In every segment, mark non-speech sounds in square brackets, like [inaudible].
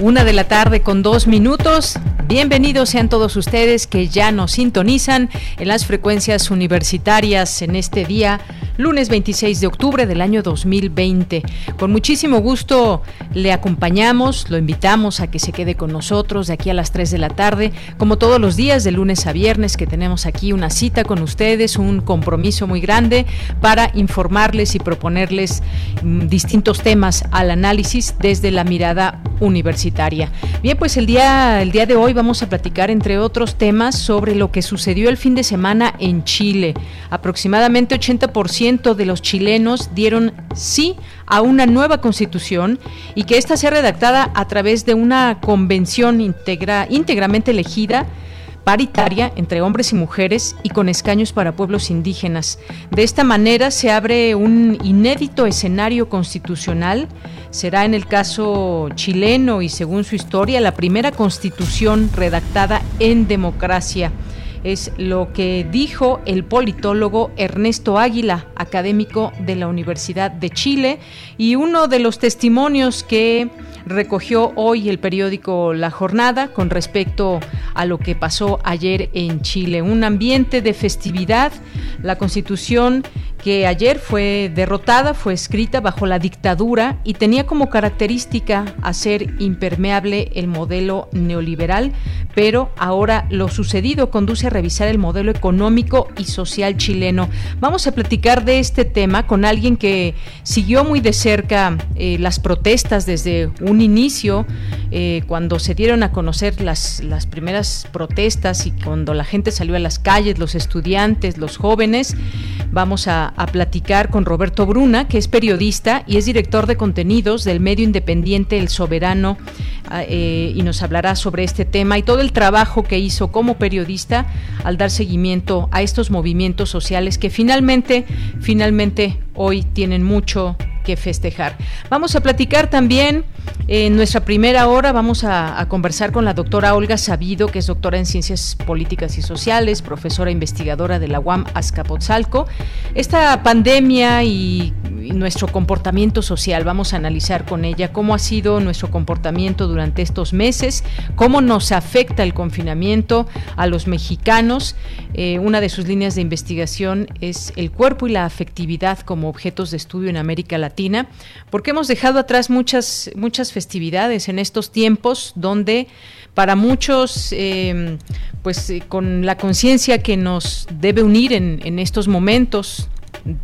Una de la tarde con dos minutos. Bienvenidos sean todos ustedes que ya nos sintonizan en las frecuencias universitarias en este día lunes 26 de octubre del año 2020. Con muchísimo gusto le acompañamos, lo invitamos a que se quede con nosotros de aquí a las 3 de la tarde, como todos los días de lunes a viernes que tenemos aquí una cita con ustedes, un compromiso muy grande para informarles y proponerles mm, distintos temas al análisis desde la mirada universitaria. Bien, pues el día el día de hoy vamos a platicar entre otros temas sobre lo que sucedió el fin de semana en Chile. Aproximadamente 80% de los chilenos dieron sí a una nueva constitución y que ésta sea redactada a través de una convención integra, íntegramente elegida paritaria entre hombres y mujeres y con escaños para pueblos indígenas. De esta manera se abre un inédito escenario constitucional. Será en el caso chileno y según su historia la primera constitución redactada en democracia es lo que dijo el politólogo Ernesto Águila, académico de la Universidad de Chile, y uno de los testimonios que recogió hoy el periódico La Jornada con respecto a lo que pasó ayer en Chile. Un ambiente de festividad, la constitución que ayer fue derrotada, fue escrita bajo la dictadura y tenía como característica hacer impermeable el modelo neoliberal, pero ahora lo sucedido conduce a revisar el modelo económico y social chileno. Vamos a platicar de este tema con alguien que siguió muy de cerca eh, las protestas desde un inicio, eh, cuando se dieron a conocer las, las primeras protestas y cuando la gente salió a las calles, los estudiantes, los jóvenes. Vamos a a, platicar con Roberto Bruna, que es periodista y es director de contenidos del medio independiente El Soberano, ah, eh, y nos hablará sobre este tema y todo el trabajo que hizo como periodista al dar seguimiento a estos movimientos sociales que finalmente, finalmente hoy tienen mucho que festejar. Vamos a platicar también en nuestra primera hora, vamos a, conversar con la doctora Olga Sabido, que es doctora en Ciencias Políticas y Sociales, profesora investigadora de la UAM Azcapotzalco. Esta pandemia y nuestro comportamiento social. Vamos a analizar con ella cómo ha sido nuestro comportamiento durante estos meses, cómo nos afecta el confinamiento a los mexicanos. Eh, una de sus líneas de investigación es el cuerpo y la afectividad como objetos de estudio en América Latina, porque hemos dejado atrás muchas, muchas festividades en estos tiempos donde para muchos, eh, pues eh, con la conciencia que nos debe unir en, en estos momentos,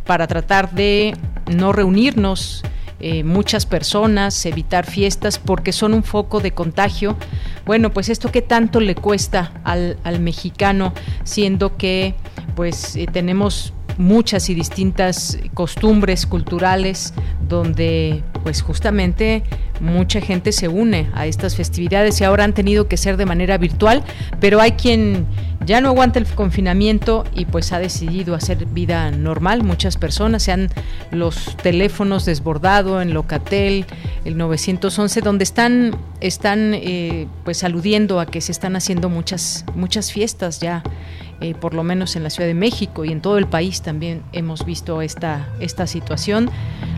para tratar de no reunirnos eh, muchas personas, evitar fiestas porque son un foco de contagio. Bueno, pues esto qué tanto le cuesta al, mexicano, siendo que pues eh, tenemos muchas y distintas costumbres culturales donde pues justamente mucha gente se une a estas festividades y ahora han tenido que ser de manera virtual, pero hay quien ya no aguanta el confinamiento y pues ha decidido hacer vida normal. Muchas personas se han los teléfonos desbordado en Locatel, el 911, donde están, están eh, pues aludiendo a que se están haciendo muchas, muchas fiestas ya eh, por lo menos en la Ciudad de México y en todo el país también hemos visto esta, esta situación,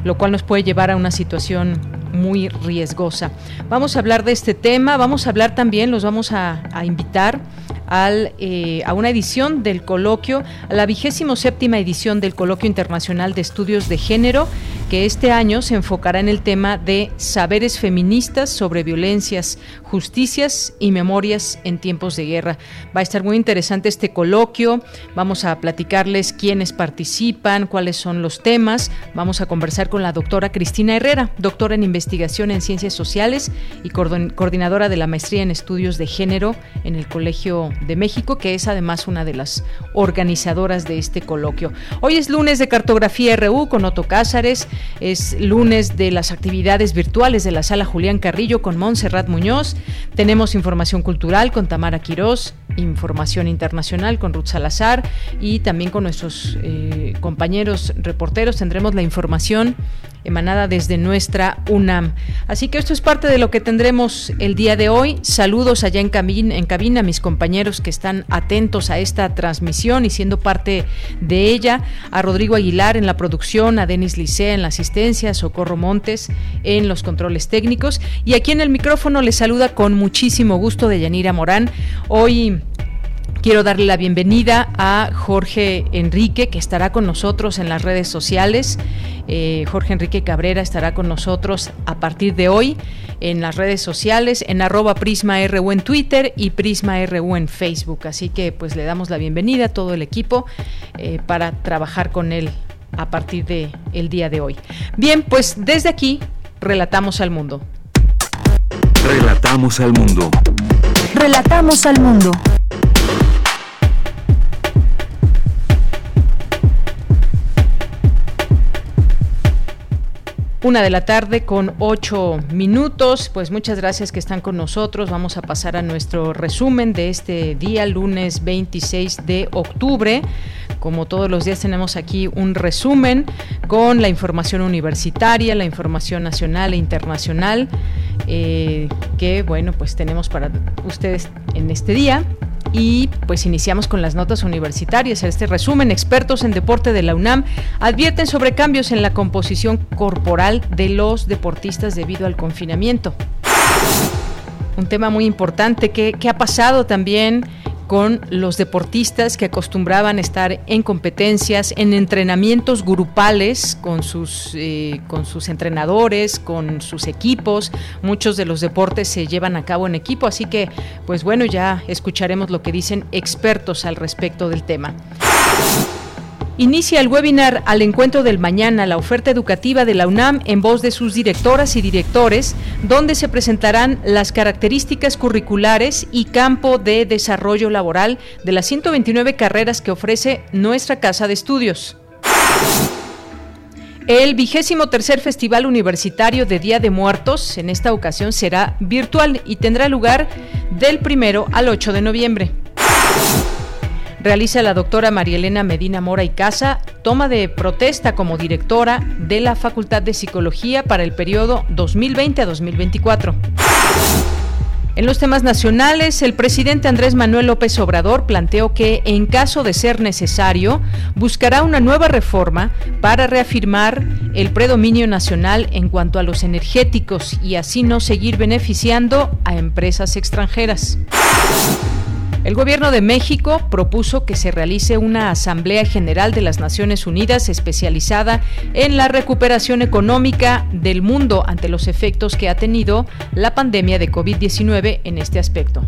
lo cual nos puede llevar a una situación muy riesgosa. Vamos a hablar de este tema, vamos a hablar también, los vamos a, invitar al, eh, a una edición del coloquio, a la vigésimo séptima edición del Coloquio Internacional de Estudios de Género, que este año se enfocará en el tema de saberes feministas sobre violencias, justicias y memorias en tiempos de guerra. Va a estar muy interesante este coloquio. Vamos a platicarles quiénes participan, cuáles son los temas. Vamos a conversar con la doctora Cristina Herrera, doctora en investigación en ciencias sociales y coordinadora de la maestría en estudios de género en el Colegio de México, que es además una de las organizadoras de este coloquio. Hoy es lunes de cartografía RU con Otto Cázares, es lunes de las actividades virtuales de la sala Julián Carrillo con Montserrat Muñoz, tenemos información cultural con Tamara Quirós, información internacional con Ruth Salazar y también con nuestros eh, compañeros reporteros. Tendremos la información emanada desde nuestra UNAM. Así que esto es parte de lo que tendremos el día de hoy. Saludos allá en, cabina, en cabina a mis compañeros que están atentos a esta transmisión y siendo parte de ella, a Rodrigo Aguilar en la producción, a Denis Licea en la asistencia, a Socorro Montes en los controles técnicos y aquí en el micrófono les saluda con muchísimo gusto de Yanira Morán. Hoy Quiero darle la bienvenida a Jorge Enrique, que estará con nosotros en las redes sociales. Eh, Jorge Enrique Cabrera estará con nosotros a partir de hoy en las redes sociales, en arroba PrismaRU en Twitter y PrismaRU en Facebook. Así que pues le damos la bienvenida a todo el equipo eh, para trabajar con él a partir del el día de hoy. Bien, pues desde aquí relatamos al mundo. Relatamos al mundo. Relatamos al mundo. Una de la tarde con ocho minutos. Pues muchas gracias que están con nosotros. Vamos a pasar a nuestro resumen de este día, lunes 26 de octubre. Como todos los días tenemos aquí un resumen con la información universitaria, la información nacional e internacional eh, que, bueno, pues tenemos para ustedes en este día. Y pues iniciamos con las notas universitarias. Este resumen, expertos en deporte de la UNAM advierten sobre cambios en la composición corporal de los deportistas debido al confinamiento. Un tema muy importante que, ha pasado también con los deportistas que acostumbraban estar en competencias, en entrenamientos grupales con sus, eh, con sus entrenadores, con sus equipos. Muchos de los deportes se llevan a cabo en equipo, así que, pues bueno, ya escucharemos lo que dicen expertos al respecto del tema. Inicia el webinar al encuentro del mañana la oferta educativa de la UNAM en voz de sus directoras y directores, donde se presentarán las características curriculares y campo de desarrollo laboral de las 129 carreras que ofrece nuestra casa de estudios. El vigésimo tercer Festival Universitario de Día de Muertos en esta ocasión será virtual y tendrá lugar del primero al 8 de noviembre realiza la doctora María Elena Medina Mora y Casa toma de protesta como directora de la Facultad de Psicología para el periodo 2020 a 2024. En los temas nacionales, el presidente Andrés Manuel López Obrador planteó que, en caso de ser necesario, buscará una nueva reforma para reafirmar el predominio nacional en cuanto a los energéticos y así no seguir beneficiando a empresas extranjeras. El gobierno de México propuso que se realice una Asamblea General de las Naciones Unidas especializada en la recuperación económica del mundo ante los efectos que ha tenido la pandemia de COVID-19 en este aspecto.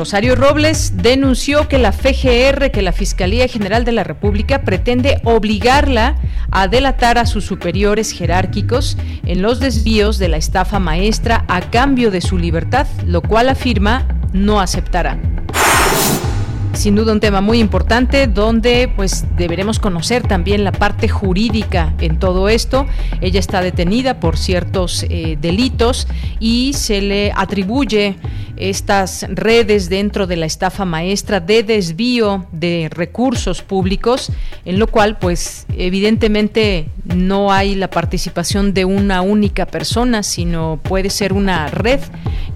Rosario Robles denunció que la FGR, que la Fiscalía General de la República, pretende obligarla a delatar a sus superiores jerárquicos en los desvíos de la estafa maestra a cambio de su libertad, lo cual afirma no aceptará. Sin duda un tema muy importante donde pues deberemos conocer también la parte jurídica en todo esto. Ella está detenida por ciertos eh, delitos y se le atribuye estas redes dentro de la estafa maestra de desvío de recursos públicos, en lo cual pues evidentemente no hay la participación de una única persona, sino puede ser una red.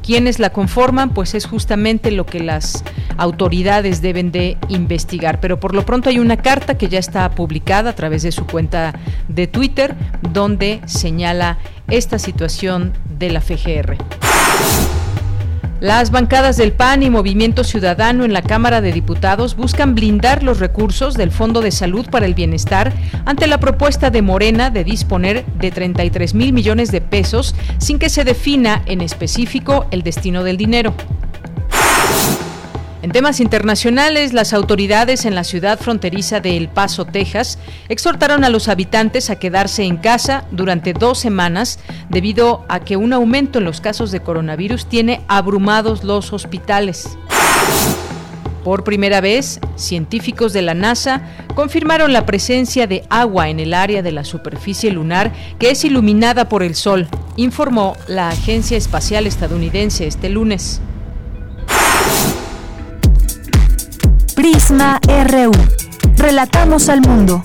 Quienes la conforman pues es justamente lo que las autoridades deben de investigar. Pero por lo pronto hay una carta que ya está publicada a través de su cuenta de Twitter donde señala esta situación de la FGR. Las bancadas del PAN y Movimiento Ciudadano en la Cámara de Diputados buscan blindar los recursos del Fondo de Salud para el Bienestar ante la propuesta de Morena de disponer de 33 mil millones de pesos sin que se defina en específico el destino del dinero. En temas internacionales, las autoridades en la ciudad fronteriza de El Paso, Texas, exhortaron a los habitantes a quedarse en casa durante dos semanas debido a que un aumento en los casos de coronavirus tiene abrumados los hospitales. Por primera vez, científicos de la NASA confirmaron la presencia de agua en el área de la superficie lunar que es iluminada por el Sol, informó la Agencia Espacial Estadounidense este lunes. Prisma RU. Relatamos al mundo.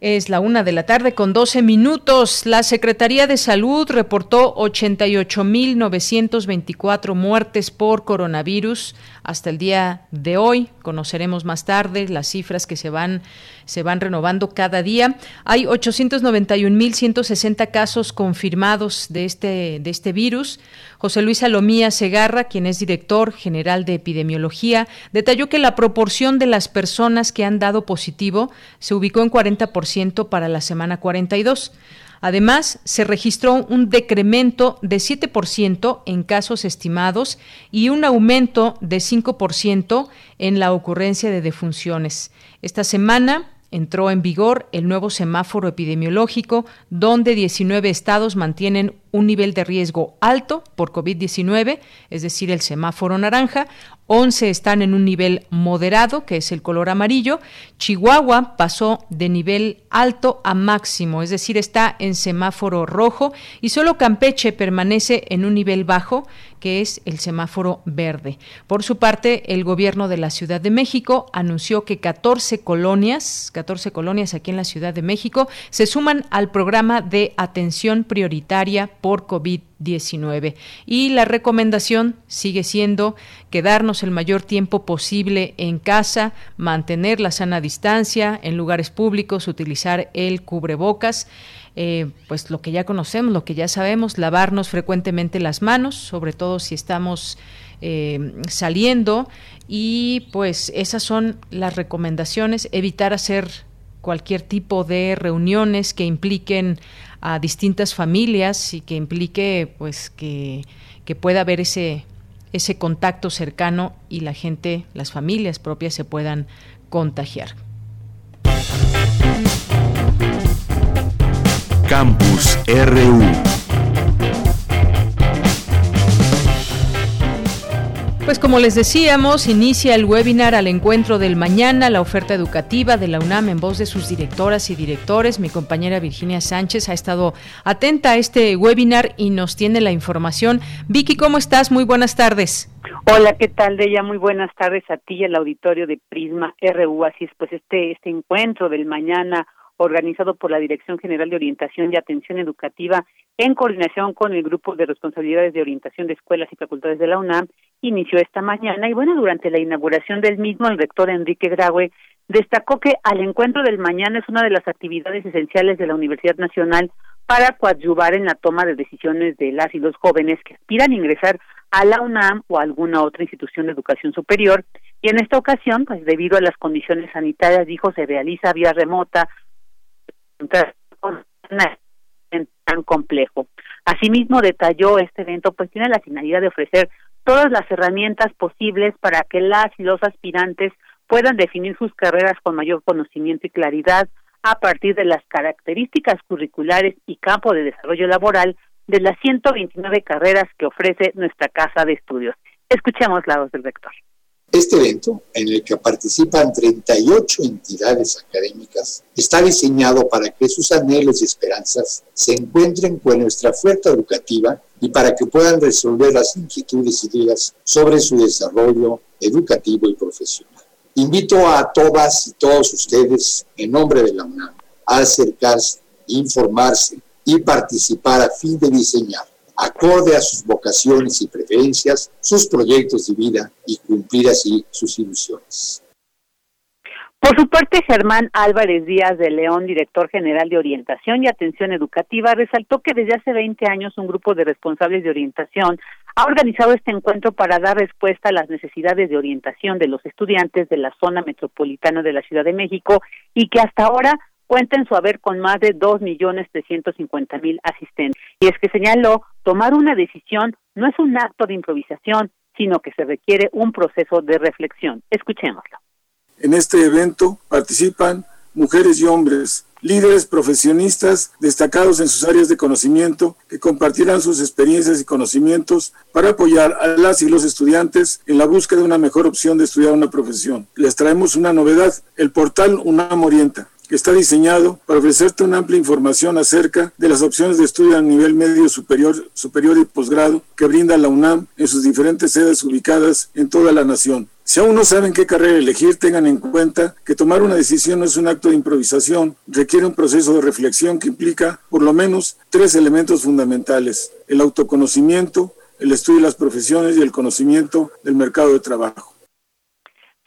Es la una de la tarde con 12 minutos. La Secretaría de Salud reportó 88.924 muertes por coronavirus hasta el día de hoy. Conoceremos más tarde las cifras que se van se van renovando cada día. Hay 891.160 casos confirmados de este, de este virus. José Luis Salomía Segarra, quien es director general de epidemiología, detalló que la proporción de las personas que han dado positivo se ubicó en 40% para la semana 42. Además, se registró un decremento de 7% en casos estimados y un aumento de 5% en la ocurrencia de defunciones. Esta semana entró en vigor el nuevo semáforo epidemiológico, donde 19 estados mantienen un nivel de riesgo alto por COVID-19, es decir, el semáforo naranja, 11 están en un nivel moderado, que es el color amarillo. Chihuahua pasó de nivel alto a máximo, es decir, está en semáforo rojo y solo Campeche permanece en un nivel bajo, que es el semáforo verde. Por su parte, el gobierno de la Ciudad de México anunció que 14 colonias, 14 colonias aquí en la Ciudad de México, se suman al programa de atención prioritaria por COVID-19. Y la recomendación sigue siendo quedarnos el mayor tiempo posible en casa, mantener la sana distancia en lugares públicos, utilizar el cubrebocas. Eh, pues lo que ya conocemos, lo que ya sabemos, lavarnos frecuentemente las manos, sobre todo si estamos eh, saliendo y pues esas son las recomendaciones, evitar hacer cualquier tipo de reuniones que impliquen a distintas familias y que implique pues que, que pueda haber ese ese contacto cercano y la gente, las familias propias se puedan contagiar. Campus RU. Pues como les decíamos, inicia el webinar al encuentro del mañana, la oferta educativa de la UNAM en voz de sus directoras y directores. Mi compañera Virginia Sánchez ha estado atenta a este webinar y nos tiene la información. Vicky, ¿cómo estás? Muy buenas tardes. Hola, ¿qué tal, Deya? Muy buenas tardes a ti y al auditorio de Prisma RU. Así es, pues este, este encuentro del mañana organizado por la Dirección General de Orientación y Atención Educativa en coordinación con el Grupo de Responsabilidades de Orientación de Escuelas y Facultades de la UNAM, inició esta mañana y bueno, durante la inauguración del mismo, el rector Enrique Graue destacó que al encuentro del mañana es una de las actividades esenciales de la Universidad Nacional para coadyuvar en la toma de decisiones de las y los jóvenes que aspiran a ingresar a la UNAM o a alguna otra institución de educación superior. Y en esta ocasión, pues debido a las condiciones sanitarias, dijo, se realiza vía remota, tan complejo. Asimismo, detalló este evento, pues tiene la finalidad de ofrecer todas las herramientas posibles para que las y los aspirantes puedan definir sus carreras con mayor conocimiento y claridad a partir de las características curriculares y campo de desarrollo laboral de las 129 carreras que ofrece nuestra casa de estudios. Escuchemos la voz del rector. Este evento, en el que participan 38 entidades académicas, está diseñado para que sus anhelos y esperanzas se encuentren con nuestra oferta educativa y para que puedan resolver las inquietudes y dudas sobre su desarrollo educativo y profesional. Invito a todas y todos ustedes, en nombre de la UNAM, a acercarse, informarse y participar a fin de diseñar acorde a sus vocaciones y preferencias, sus proyectos de vida y cumplir así sus ilusiones. Por su parte, Germán Álvarez Díaz de León, director general de Orientación y Atención Educativa, resaltó que desde hace 20 años un grupo de responsables de orientación ha organizado este encuentro para dar respuesta a las necesidades de orientación de los estudiantes de la zona metropolitana de la Ciudad de México y que hasta ahora cuenta en su haber con más de 2.350.000 asistentes. Y es que señaló, tomar una decisión no es un acto de improvisación, sino que se requiere un proceso de reflexión. Escuchémoslo. En este evento participan mujeres y hombres, líderes profesionistas destacados en sus áreas de conocimiento que compartirán sus experiencias y conocimientos para apoyar a las y los estudiantes en la búsqueda de una mejor opción de estudiar una profesión. Les traemos una novedad, el portal UNAM Orienta está diseñado para ofrecerte una amplia información acerca de las opciones de estudio a nivel medio superior, superior y posgrado que brinda la UNAM en sus diferentes sedes ubicadas en toda la nación. Si aún no saben qué carrera elegir, tengan en cuenta que tomar una decisión no es un acto de improvisación, requiere un proceso de reflexión que implica por lo menos tres elementos fundamentales, el autoconocimiento, el estudio de las profesiones y el conocimiento del mercado de trabajo.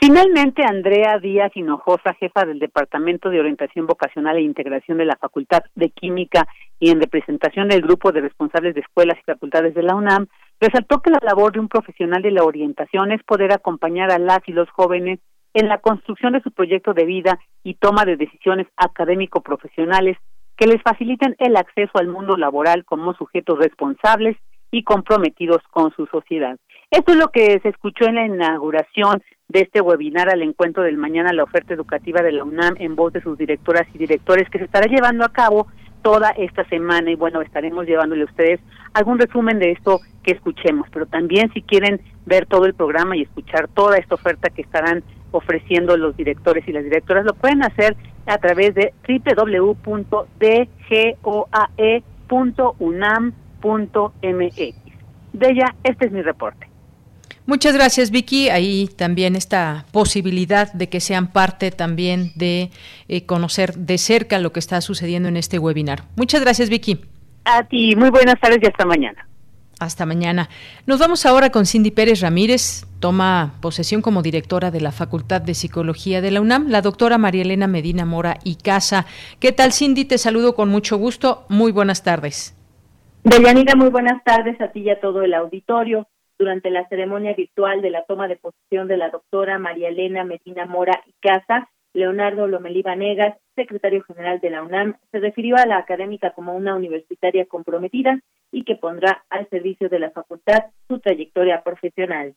Finalmente, Andrea Díaz Hinojosa, jefa del Departamento de Orientación Vocacional e Integración de la Facultad de Química y en representación del Grupo de Responsables de Escuelas y Facultades de la UNAM, resaltó que la labor de un profesional de la orientación es poder acompañar a las y los jóvenes en la construcción de su proyecto de vida y toma de decisiones académico-profesionales que les faciliten el acceso al mundo laboral como sujetos responsables y comprometidos con su sociedad. Esto es lo que se escuchó en la inauguración de este webinar al encuentro del mañana, la oferta educativa de la UNAM en voz de sus directoras y directores que se estará llevando a cabo toda esta semana y bueno, estaremos llevándole a ustedes algún resumen de esto que escuchemos, pero también si quieren ver todo el programa y escuchar toda esta oferta que estarán ofreciendo los directores y las directoras, lo pueden hacer a través de www.dgoae.unam.mx. De ella, este es mi reporte. Muchas gracias, Vicky. Ahí también esta posibilidad de que sean parte también de eh, conocer de cerca lo que está sucediendo en este webinar. Muchas gracias, Vicky. A ti, muy buenas tardes y hasta mañana. Hasta mañana. Nos vamos ahora con Cindy Pérez Ramírez. Toma posesión como directora de la Facultad de Psicología de la UNAM, la doctora María Elena Medina Mora y Casa. ¿Qué tal, Cindy? Te saludo con mucho gusto. Muy buenas tardes. Deyanira, muy buenas tardes a ti y a todo el auditorio durante la ceremonia virtual de la toma de posición de la doctora María Elena Medina Mora y Casa, Leonardo Lomelí Vanegas, secretario general de la UNAM, se refirió a la académica como una universitaria comprometida y que pondrá al servicio de la facultad su trayectoria profesional.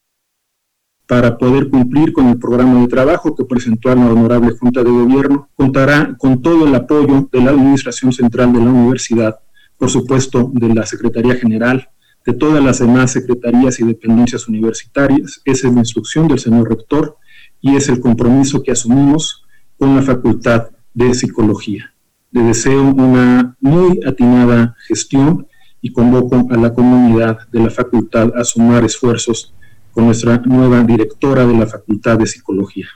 Para poder cumplir con el programa de trabajo que presentó a la Honorable Junta de Gobierno, contará con todo el apoyo de la Administración Central de la Universidad, por supuesto de la Secretaría General, de todas las demás secretarías y dependencias universitarias. Esa es la instrucción del señor rector y es el compromiso que asumimos con la Facultad de Psicología. Le deseo una muy atinada gestión y convoco a la comunidad de la facultad a sumar esfuerzos con nuestra nueva directora de la Facultad de Psicología.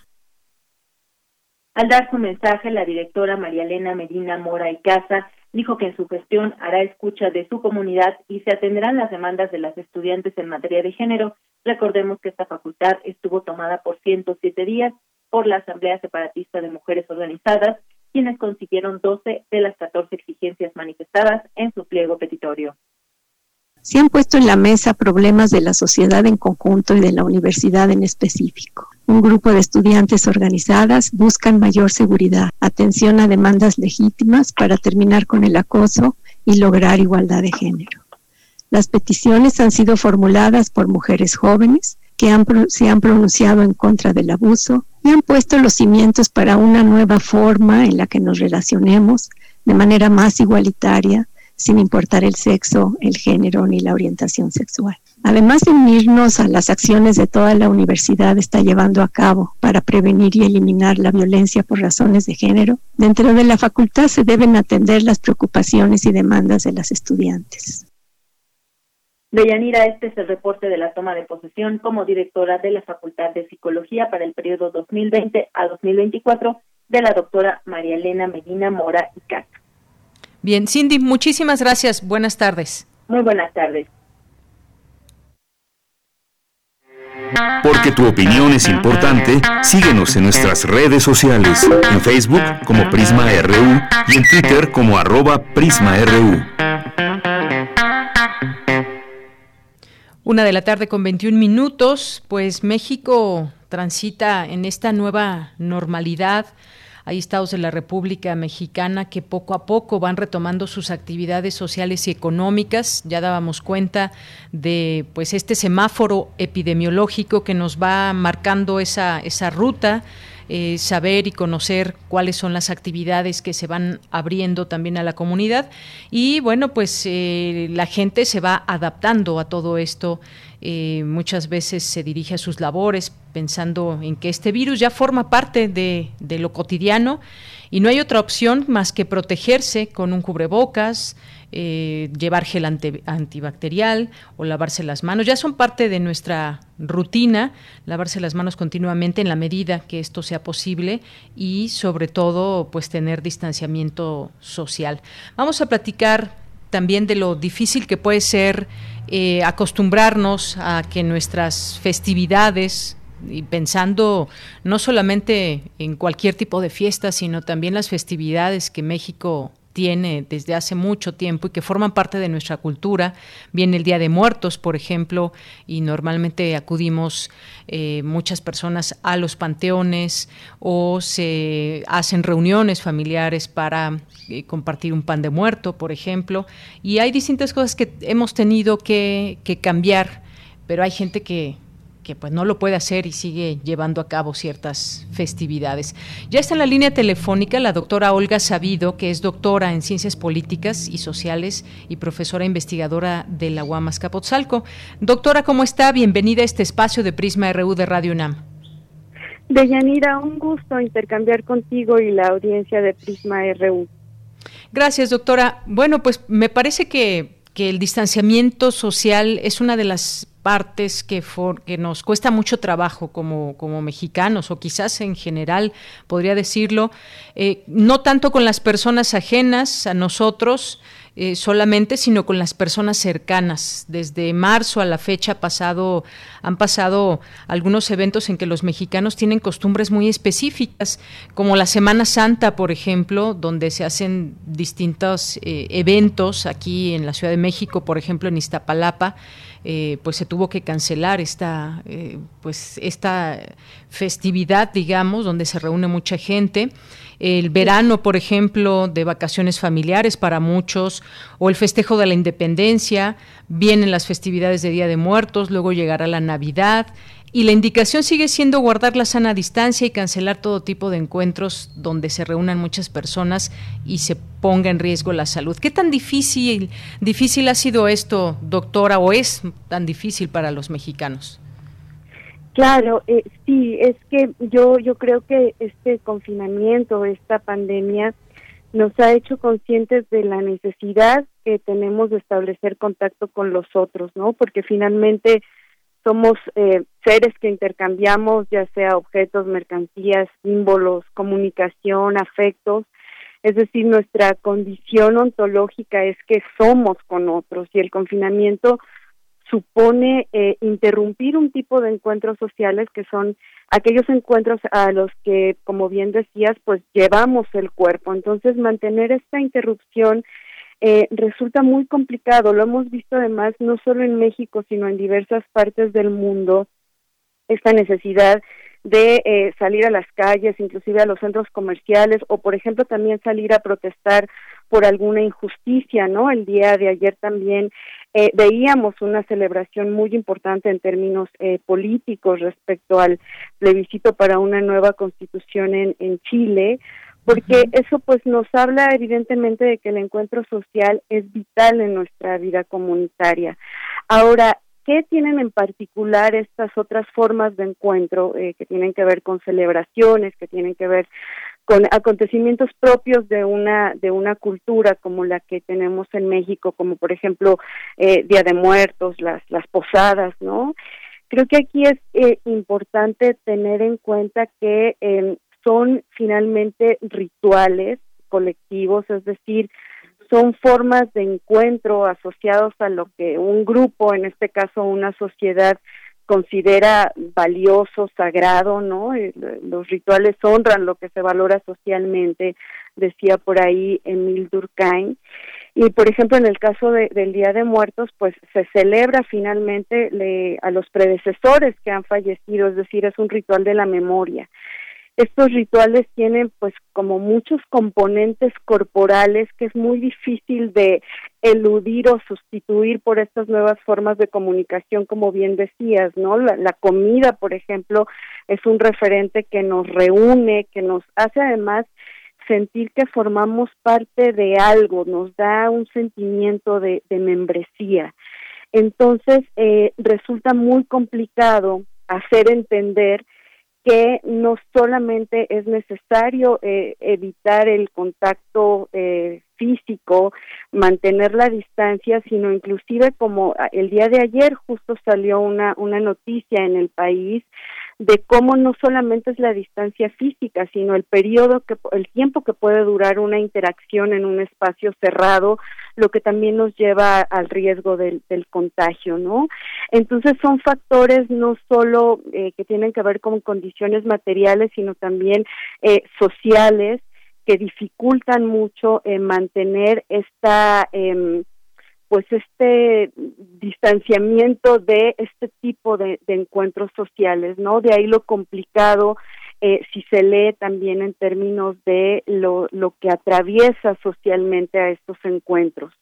Al dar su mensaje, la directora María Elena Medina Mora y Casa dijo que en su gestión hará escucha de su comunidad y se atenderán las demandas de las estudiantes en materia de género. Recordemos que esta facultad estuvo tomada por 107 días por la Asamblea Separatista de Mujeres Organizadas, quienes consiguieron 12 de las 14 exigencias manifestadas en su pliego petitorio. Se han puesto en la mesa problemas de la sociedad en conjunto y de la universidad en específico un grupo de estudiantes organizadas buscan mayor seguridad, atención a demandas legítimas para terminar con el acoso y lograr igualdad de género. Las peticiones han sido formuladas por mujeres jóvenes que se han pronunciado en contra del abuso y han puesto los cimientos para una nueva forma en la que nos relacionemos de manera más igualitaria, sin importar el sexo, el género ni la orientación sexual. Además de unirnos a las acciones de toda la universidad está llevando a cabo para prevenir y eliminar la violencia por razones de género, dentro de la facultad se deben atender las preocupaciones y demandas de las estudiantes. Deyanira, este es el reporte de la toma de posesión como directora de la Facultad de Psicología para el periodo 2020 a 2024 de la doctora María Elena Medina Mora y. Bien, Cindy, muchísimas gracias. Buenas tardes. Muy buenas tardes. Porque tu opinión es importante, síguenos en nuestras redes sociales, en Facebook como Prisma RU y en Twitter como arroba PrismaRU. Una de la tarde con 21 minutos, pues México transita en esta nueva normalidad hay estados de la República Mexicana que poco a poco van retomando sus actividades sociales y económicas. Ya dábamos cuenta de pues este semáforo epidemiológico que nos va marcando esa, esa ruta. Eh, saber y conocer cuáles son las actividades que se van abriendo también a la comunidad y bueno pues eh, la gente se va adaptando a todo esto eh, muchas veces se dirige a sus labores pensando en que este virus ya forma parte de, lo cotidiano y no hay otra opción más que protegerse con un cubrebocas, eh, llevar gel antibacterial o lavarse las manos. Ya son parte de nuestra rutina, lavarse las manos continuamente en la medida que esto sea posible y sobre todo pues tener distanciamiento social. Vamos a platicar también de lo difícil que puede ser eh, acostumbrarnos a que nuestras festividades, y pensando no solamente en cualquier tipo de fiesta, sino también las festividades que México tiene desde hace mucho tiempo y que forman parte de nuestra cultura. Viene el Día de Muertos, por ejemplo, y normalmente acudimos eh, muchas personas a los panteones o se hacen reuniones familiares para eh, compartir un pan de muerto, por ejemplo. Y hay distintas cosas que hemos tenido que cambiar, pero hay gente que, que pues no lo puede hacer y sigue llevando a cabo ciertas festividades. Ya está en la línea telefónica la doctora Olga Sabido, que es doctora en Ciencias Políticas y Sociales y profesora investigadora de la UAMAS Capotzalco. Doctora, ¿cómo está? Bienvenida a este espacio de Prisma RU de Radio UNAM. Deyanira, un gusto intercambiar contigo y la audiencia de Prisma RU. Gracias, doctora. Bueno, pues me parece que, que el distanciamiento social es una de las partes que, que nos cuesta mucho trabajo como, como, mexicanos o quizás en general, podría decirlo, eh, no tanto con las personas ajenas a nosotros, eh, solamente, sino con las personas cercanas. Desde marzo a la fecha pasado, han pasado algunos eventos en que los mexicanos tienen costumbres muy específicas, como la Semana Santa, por ejemplo, donde se hacen distintos eh, eventos aquí en la Ciudad de México, por ejemplo, en Iztapalapa. Eh, pues se tuvo que cancelar esta, eh, pues esta festividad, digamos, donde se reúne mucha gente. El verano, por ejemplo, de vacaciones familiares para muchos, o el festejo de la independencia, vienen las festividades de Día de Muertos, luego llegará la Navidad, y la indicación sigue siendo guardar la sana distancia y cancelar todo tipo de encuentros donde se reúnan muchas personas y se ponga en riesgo la salud. ¿Qué tan difícil, difícil ha sido esto, doctora, o es tan difícil para los mexicanos? Claro, eh, sí, es que yo yo creo que este confinamiento, esta pandemia nos ha hecho conscientes de la necesidad que tenemos de establecer contacto con los otros, ¿no? Porque finalmente somos eh, seres que intercambiamos ya sea objetos, mercancías, símbolos, comunicación, afectos, es decir, nuestra condición ontológica es que somos con otros y el confinamiento supone eh, interrumpir un tipo de encuentros sociales que son aquellos encuentros a los que, como bien decías, pues llevamos el cuerpo. Entonces, mantener esta interrupción eh, resulta muy complicado. Lo hemos visto además no solo en México, sino en diversas partes del mundo, esta necesidad de eh, salir a las calles, inclusive a los centros comerciales, o por ejemplo también salir a protestar por alguna injusticia, ¿no? El día de ayer también eh, veíamos una celebración muy importante en términos eh, políticos respecto al plebiscito para una nueva constitución en, en Chile, porque eso pues nos habla evidentemente de que el encuentro social es vital en nuestra vida comunitaria. Ahora, ¿qué tienen en particular estas otras formas de encuentro eh, que tienen que ver con celebraciones, que tienen que ver con acontecimientos propios de una de una cultura como la que tenemos en México, como por ejemplo eh, Día de Muertos, las las posadas, ¿no? Creo que aquí es eh, importante tener en cuenta que eh, son finalmente rituales colectivos, es decir, son formas de encuentro asociados a lo que un grupo, en este caso una sociedad, considera valioso, sagrado, ¿no? Eh, los rituales honran lo que se valora socialmente, decía por ahí Emil Durkheim. Y por ejemplo, en el caso del Día de Muertos, pues se celebra finalmente le, a los predecesores que han fallecido, es decir, es un ritual de la memoria. Estos rituales tienen pues como muchos componentes corporales que es muy difícil de eludir o sustituir por estas nuevas formas de comunicación, como bien decías, ¿no? La, comida, por ejemplo, es un referente que nos reúne, que nos hace además sentir que formamos parte de algo, nos da un sentimiento de, de membresía. Entonces, eh, resulta muy complicado hacer entender que no solamente es necesario eh, evitar el contacto eh, físico, mantener la distancia, sino inclusive como el día de ayer justo salió una, una noticia en el país de cómo no solamente es la distancia física, sino el periodo que el tiempo que puede durar una interacción en un espacio cerrado, lo que también nos lleva al riesgo del, del contagio, ¿no? Entonces son factores no solo eh, que tienen que ver con condiciones materiales, sino también eh, sociales que dificultan mucho eh, mantener esta eh, pues este distanciamiento de este tipo de, encuentros sociales, ¿no? De ahí lo complicado eh, si se lee también en términos de lo, lo que atraviesa socialmente a estos encuentros.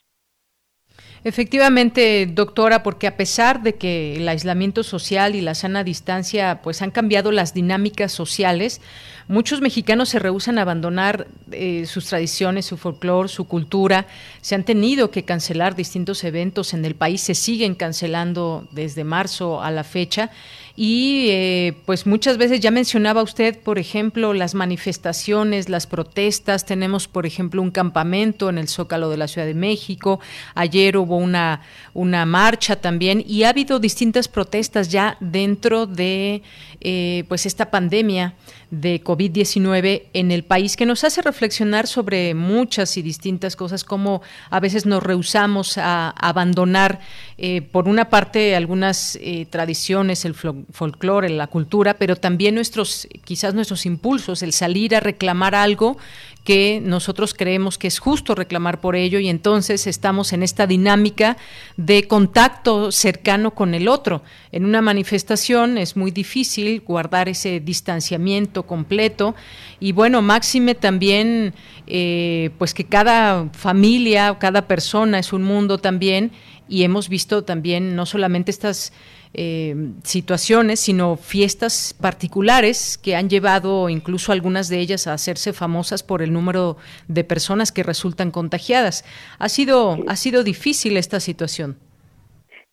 Efectivamente, doctora, porque a pesar de que el aislamiento social y la sana distancia pues han cambiado las dinámicas sociales, muchos mexicanos se rehusan a abandonar eh, sus tradiciones, su folclore, su cultura. Se han tenido que cancelar distintos eventos en el país, se siguen cancelando desde marzo a la fecha y eh, pues muchas veces ya mencionaba usted, por ejemplo, las manifestaciones, las protestas. Tenemos, por ejemplo, un campamento en el Zócalo de la Ciudad de México. Ayer hubo una, una marcha también y ha habido distintas protestas ya dentro de eh, pues esta pandemia de COVID-19 en el país que nos hace reflexionar sobre muchas y distintas cosas, como a veces nos rehusamos a, abandonar, eh, por una parte, algunas eh, tradiciones, el folclore, la cultura, pero también nuestros, quizás nuestros impulsos, el salir a reclamar algo que nosotros creemos que es justo reclamar por ello y entonces estamos en esta dinámica de contacto cercano con el otro. En una manifestación es muy difícil guardar ese distanciamiento completo y bueno, máxime también eh, pues que cada familia, cada persona es un mundo también y hemos visto también no solamente estas eh, situaciones, sino fiestas particulares que han llevado incluso algunas de ellas a hacerse famosas por el número de personas que resultan contagiadas. Ha sido, ha sido difícil esta situación.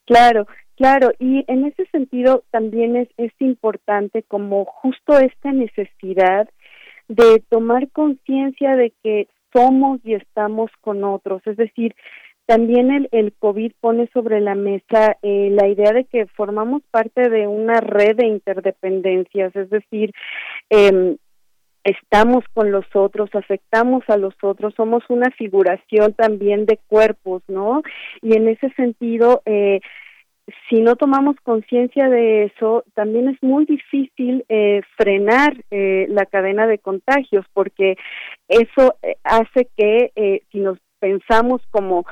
Claro, claro, y en ese sentido también es, es importante como justo esta necesidad de tomar conciencia de que somos y estamos con otros, es decir, también el, el COVID pone sobre la mesa eh, la idea de que formamos parte de una red de interdependencias, es decir, eh, estamos con los otros, afectamos a los otros, somos una figuración también de cuerpos, ¿no? Y en ese sentido, eh, si no tomamos conciencia de eso, también es muy difícil eh, frenar eh, la cadena de contagios, porque eso eh, hace que eh, si nos pensamos como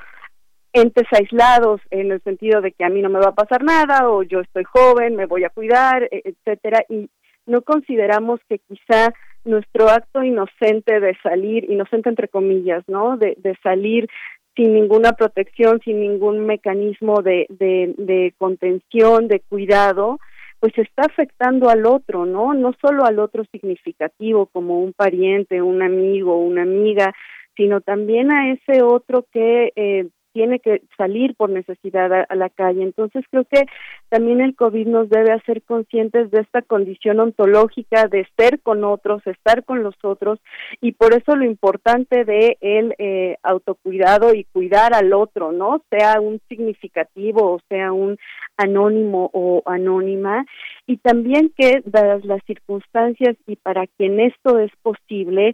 entes aislados en el sentido de que a mí no me va a pasar nada o yo estoy joven, me voy a cuidar, e, etcétera y no consideramos que quizá nuestro acto inocente de salir, inocente entre comillas, ¿no? De, salir sin ninguna protección, sin ningún mecanismo de, de, de contención, de cuidado, pues está afectando al otro, ¿no? No solo al otro significativo como un pariente, un amigo, una amiga, sino también a ese otro que eh, tiene que salir por necesidad a, la calle. Entonces creo que también el COVID nos debe hacer conscientes de esta condición ontológica de ser con otros, estar con los otros y por eso lo importante de el eh, autocuidado y cuidar al otro, ¿no? Sea un significativo o sea un anónimo o anónima y también que dadas las circunstancias y para quien esto es posible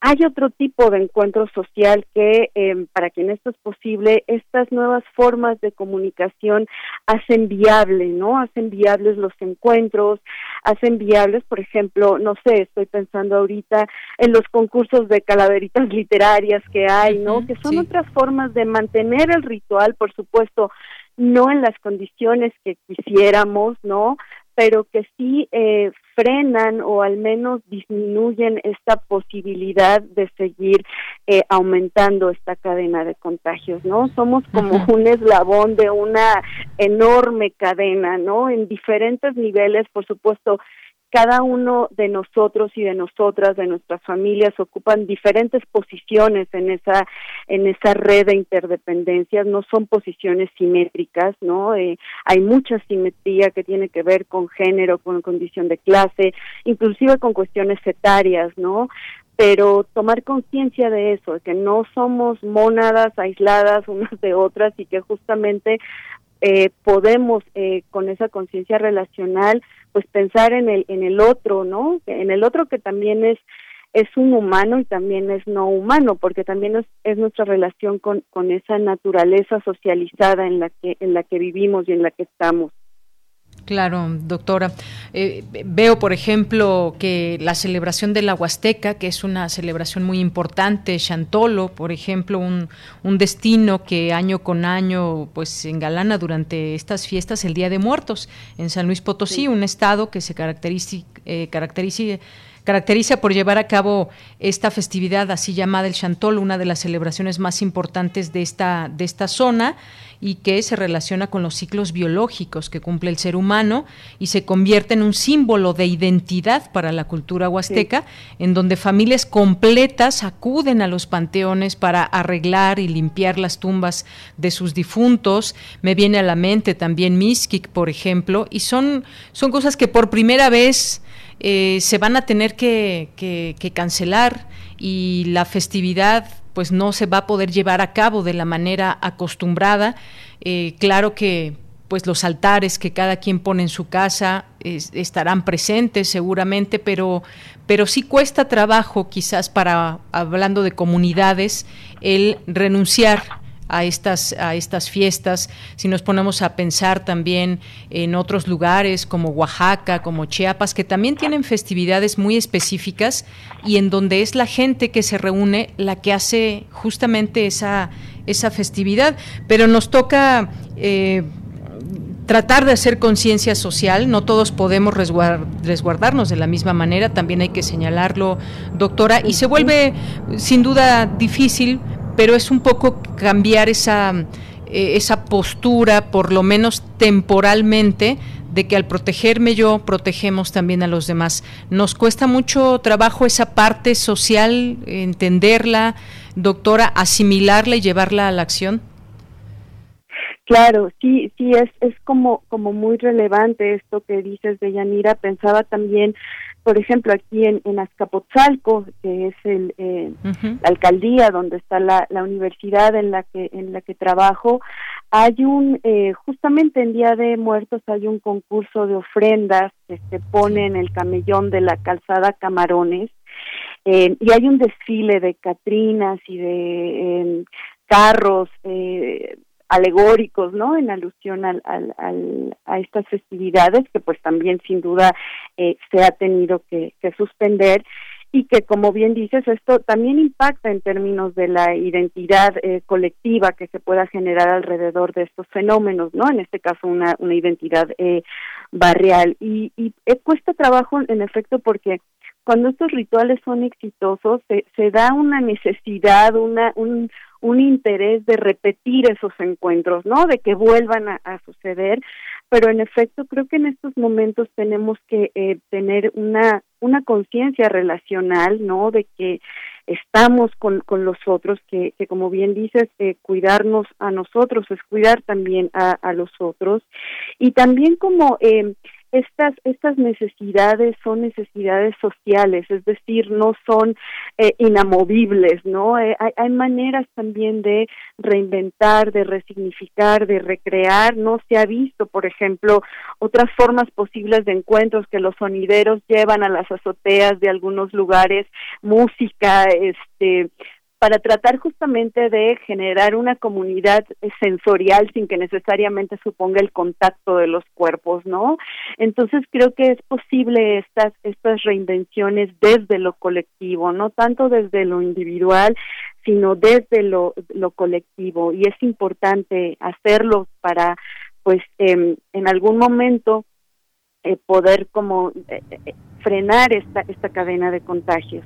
hay otro tipo de encuentro social que, eh, para quien esto es posible, estas nuevas formas de comunicación hacen viable, ¿no? Hacen viables los encuentros, hacen viables, por ejemplo, no sé, estoy pensando ahorita en los concursos de calaveritas [laughs] literarias que hay, ¿no? que son otras formas de mantener el ritual, por supuesto, no en las condiciones que quisiéramos, ¿no? Pero que sí eh, frenan o al menos disminuyen esta posibilidad de seguir eh, aumentando esta cadena de contagios, ¿no? Somos como un eslabón de una enorme cadena, ¿no? En diferentes niveles, por supuesto, cada uno de nosotros y de nosotras, de nuestras familias, ocupan diferentes posiciones en esa en esa red de interdependencias. No son posiciones simétricas, no. Eh, hay mucha simetría que tiene que ver con género, con condición de clase, inclusive con cuestiones etarias, no pero tomar conciencia de eso, de que no somos mónadas aisladas unas de otras y que justamente eh, podemos eh, con esa conciencia relacional pues pensar en el en el otro no en el otro que también es es un humano y también es no humano porque también es, es nuestra relación con con esa naturaleza socializada en la que en la que vivimos y en la que estamos Claro, doctora. Eh, veo, por ejemplo, que la celebración de la Huasteca, que es una celebración muy importante, Chantolo, por ejemplo, un, un destino que año con año pues engalana durante estas fiestas el Día de Muertos en San Luis Potosí, un estado que se caracteriza, eh, caracteriza caracteriza por llevar a cabo esta festividad así llamada el Chantolo, una de las celebraciones más importantes de esta, de esta zona y que se relaciona con los ciclos biológicos que cumple el ser humano y se convierte en un símbolo de identidad para la cultura huasteca, en donde familias completas acuden a los panteones para arreglar y limpiar las tumbas de sus difuntos. Me viene a la mente también Miskik, por ejemplo, y son, son cosas que por primera vez eh, se van a tener que, que, cancelar y la festividad pues no se va a poder llevar a cabo de la manera acostumbrada. Eh, claro que pues los altares que cada quien pone en su casa estarán presentes seguramente, pero, pero sí cuesta trabajo quizás para, hablando de comunidades, el renunciar a estas, a estas fiestas. Si nos ponemos a pensar también en otros lugares como Oaxaca, como Chiapas, que también tienen festividades muy específicas y en donde es la gente que se reúne la que hace justamente esa, esa festividad. Pero nos toca... Eh, tratar de hacer conciencia social, no todos podemos resguardarnos de la misma manera, también hay que señalarlo, doctora, y se vuelve sin duda difícil pero es un poco cambiar esa, eh, esa postura, por lo menos temporalmente, de que al protegerme yo, protegemos también a los demás. Nos cuesta mucho trabajo esa parte social, entenderla, doctora, asimilarla y llevarla a la acción. Claro, sí, sí, es, es como, como muy relevante esto que dices de Yanira. Pensaba también por ejemplo, aquí en, en Azcapotzalco, que es el, eh, la alcaldía donde está la, la, universidad en la que en la que trabajo, hay un eh, justamente en Día de Muertos hay un concurso de ofrendas que se pone en el camellón de la calzada Camarones eh, y hay un desfile de catrinas y de em, carros eh, alegóricos, ¿no? En alusión al, al, a estas festividades que pues también sin duda eh, se ha tenido que, suspender y que como bien dices esto también impacta en términos de la identidad eh, colectiva que se pueda generar alrededor de estos fenómenos, ¿no? En este caso una, una identidad eh, barrial y, y cuesta trabajo en efecto porque cuando estos rituales son exitosos se, se da una necesidad, una, un, un interés de repetir esos encuentros, ¿no? De que vuelvan a, suceder, pero en efecto creo que en estos momentos tenemos que eh, tener una una conciencia relacional, ¿no? De que estamos con, con los otros, que, que como bien dices, eh, cuidarnos a nosotros es cuidar también a, a los otros, y también como eh, estas, estas necesidades son necesidades sociales, es decir, no son eh, inamovibles, ¿no? Eh, hay, hay, maneras también de reinventar, de resignificar, de recrear, no se ha visto, por ejemplo, otras formas posibles de encuentros que los sonideros llevan a las azoteas de algunos lugares, música, este, para tratar justamente de generar una comunidad sensorial sin que necesariamente suponga el contacto de los cuerpos, ¿no? Entonces creo que es posible estas estas reinvenciones desde lo colectivo, no tanto desde lo individual, sino desde lo, colectivo y es importante hacerlo para pues eh, en algún momento eh, poder como eh, eh, frenar esta esta cadena de contagios.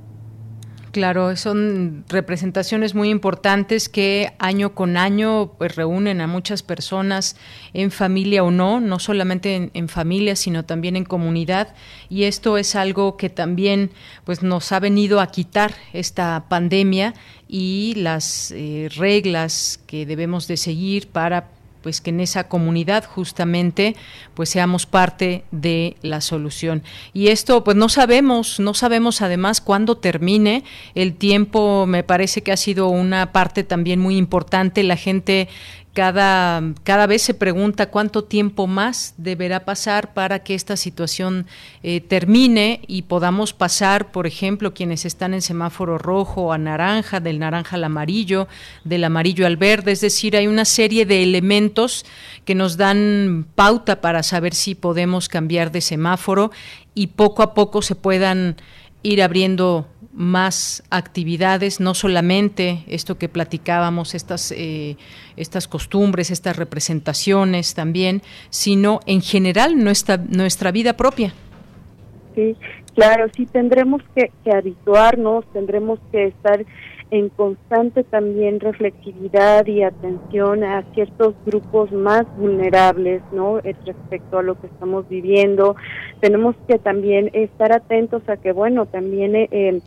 Claro, son representaciones muy importantes que año con año pues, reúnen a muchas personas en familia o no, no solamente en, familia, sino también en comunidad. Y esto es algo que también pues, nos ha venido a quitar esta pandemia y las eh, reglas que debemos de seguir para pues que en esa comunidad justamente pues seamos parte de la solución. Y esto pues no sabemos, no sabemos además cuándo termine. El tiempo me parece que ha sido una parte también muy importante. La gente cada, cada vez se pregunta cuánto tiempo más deberá pasar para que esta situación eh, termine y podamos pasar, por ejemplo, quienes están en semáforo rojo a naranja, del naranja al amarillo, del amarillo al verde, es decir, hay una serie de elementos que nos dan pauta para saber si podemos cambiar de semáforo y poco a poco se puedan ir abriendo más actividades, no solamente esto que platicábamos, estas, eh, estas costumbres, estas representaciones también, sino en general nuestra, nuestra vida propia. Sí, claro, sí tendremos que, que habituarnos, tendremos que estar en constante también reflexividad y atención a ciertos grupos más vulnerables, ¿no? Eh, respecto a lo que estamos viviendo. Tenemos que también estar atentos a que, bueno, también eh,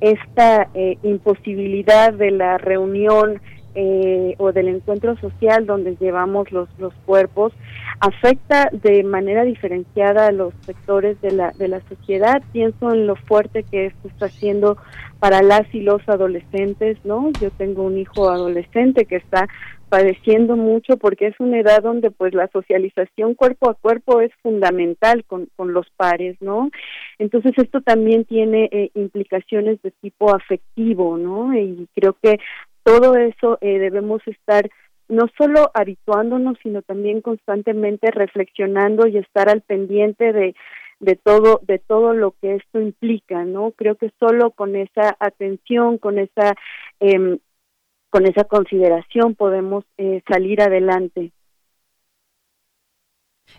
esta eh, imposibilidad de la reunión eh, o del encuentro social donde llevamos los, los cuerpos afecta de manera diferenciada a los sectores de la, de la sociedad. Pienso en lo fuerte que esto está haciendo para las y los adolescentes, ¿no? Yo tengo un hijo adolescente que está padeciendo mucho porque es una edad donde pues la socialización cuerpo a cuerpo es fundamental con, con los pares, ¿no? Entonces esto también tiene eh, implicaciones de tipo afectivo, ¿no? Y creo que todo eso eh, debemos estar no solo habituándonos, sino también constantemente reflexionando y estar al pendiente de, de todo de todo lo que esto implica, ¿no? Creo que solo con esa atención, con esa eh, con esa consideración podemos eh, salir adelante.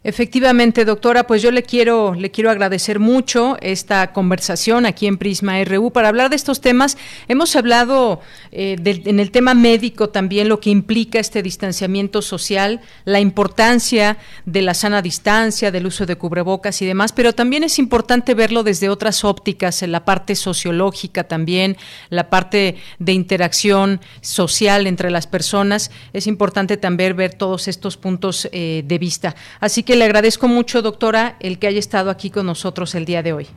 Efectivamente, doctora, pues yo le quiero le quiero agradecer mucho esta conversación aquí en Prisma RU para hablar de estos temas. Hemos hablado eh, en el tema médico también lo que implica este distanciamiento social, la importancia de la sana distancia, del uso de cubrebocas y demás, pero también es importante verlo desde otras ópticas, en la parte sociológica también, la parte de interacción social entre las personas. Es importante también ver todos estos puntos eh, de vista. Así que le agradezco mucho, doctora, el que haya estado aquí con nosotros el día de hoy.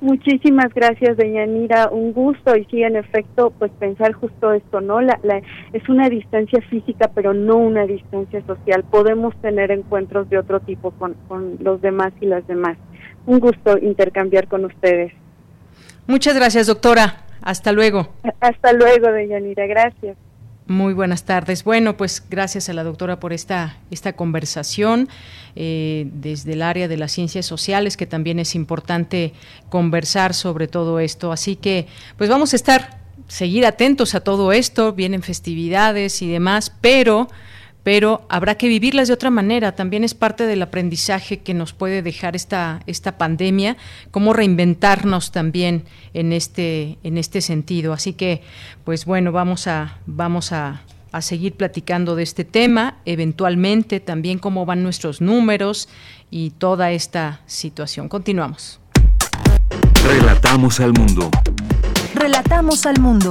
Muchísimas gracias, doña Nira. Un gusto y sí, en efecto, pues pensar justo esto, ¿no? La, la, es una distancia física, pero no una distancia social. Podemos tener encuentros de otro tipo con, con los demás y las demás. Un gusto intercambiar con ustedes. Muchas gracias, doctora. Hasta luego. Hasta luego, doña Nira. Gracias. Muy buenas tardes. Bueno, pues gracias a la doctora por esta, esta conversación eh, desde el área de las ciencias sociales, que también es importante conversar sobre todo esto. Así que, pues vamos a estar, seguir atentos a todo esto, vienen festividades y demás, pero pero habrá que vivirlas de otra manera. También es parte del aprendizaje que nos puede dejar esta, esta pandemia, cómo reinventarnos también en este, en este sentido. Así que, pues bueno, vamos a, vamos a, a seguir platicando de este tema, eventualmente también cómo van nuestros números y toda esta situación. Continuamos. Relatamos al mundo. Relatamos al mundo.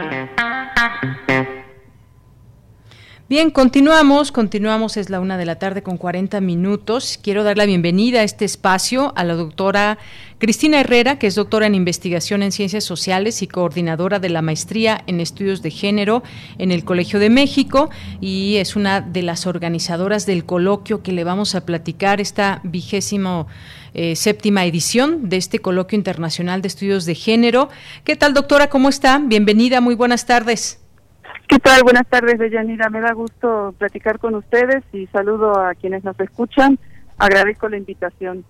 Bien, continuamos, continuamos, es la una de la tarde con 40 minutos. Quiero dar la bienvenida a este espacio a la doctora Cristina Herrera, que es doctora en investigación en ciencias sociales y coordinadora de la maestría en estudios de género en el Colegio de México y es una de las organizadoras del coloquio que le vamos a platicar esta vigésimo eh, séptima edición de este coloquio internacional de estudios de género. ¿Qué tal, doctora? ¿Cómo está? Bienvenida, muy buenas tardes. ¿Qué tal? Buenas tardes, Deyanira. Me da gusto platicar con ustedes y saludo a quienes nos escuchan. Agradezco la invitación.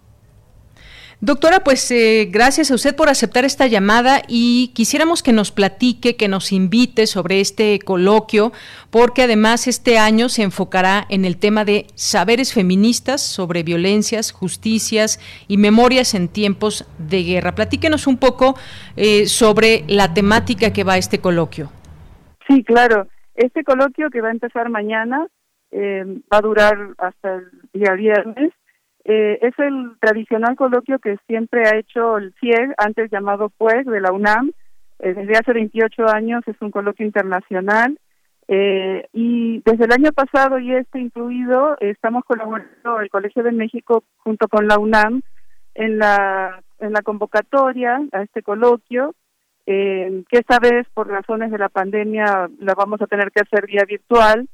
Doctora, pues eh, gracias a usted por aceptar esta llamada y quisiéramos que nos platique, que nos invite sobre este coloquio, porque además este año se enfocará en el tema de saberes feministas sobre violencias, justicias y memorias en tiempos de guerra. Platíquenos un poco eh, sobre la temática que va a este coloquio. Sí, claro. Este coloquio que va a empezar mañana eh, va a durar hasta el día viernes. Eh, es el tradicional coloquio que siempre ha hecho el CIEG, antes llamado FUEG, de la UNAM. Eh, desde hace 28 años es un coloquio internacional. y desde el año pasado y este incluido, estamos colaborando el Colegio de México junto con la UNAM en la, en la convocatoria a este coloquio eh, que esta vez por razones de la pandemia la vamos a tener que hacer vía virtual,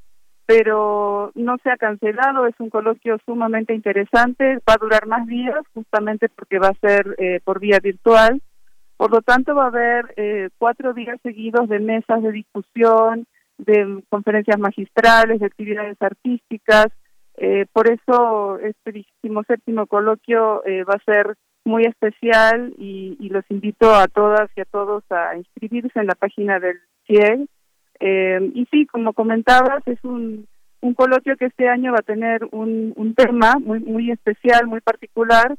pero no se ha cancelado, es un coloquio sumamente interesante, va a durar más días justamente porque va a ser eh, por vía virtual, por lo tanto va a haber eh, cuatro días seguidos de mesas de discusión, de conferencias magistrales, de actividades artísticas, eh, por eso este séptimo coloquio eh, va a ser muy especial y, los invito a todas y a todos a inscribirse en la página del CIEG. Eh, y sí, como comentabas, es un, un coloquio que este año va a tener un, un tema muy, muy especial, muy particular,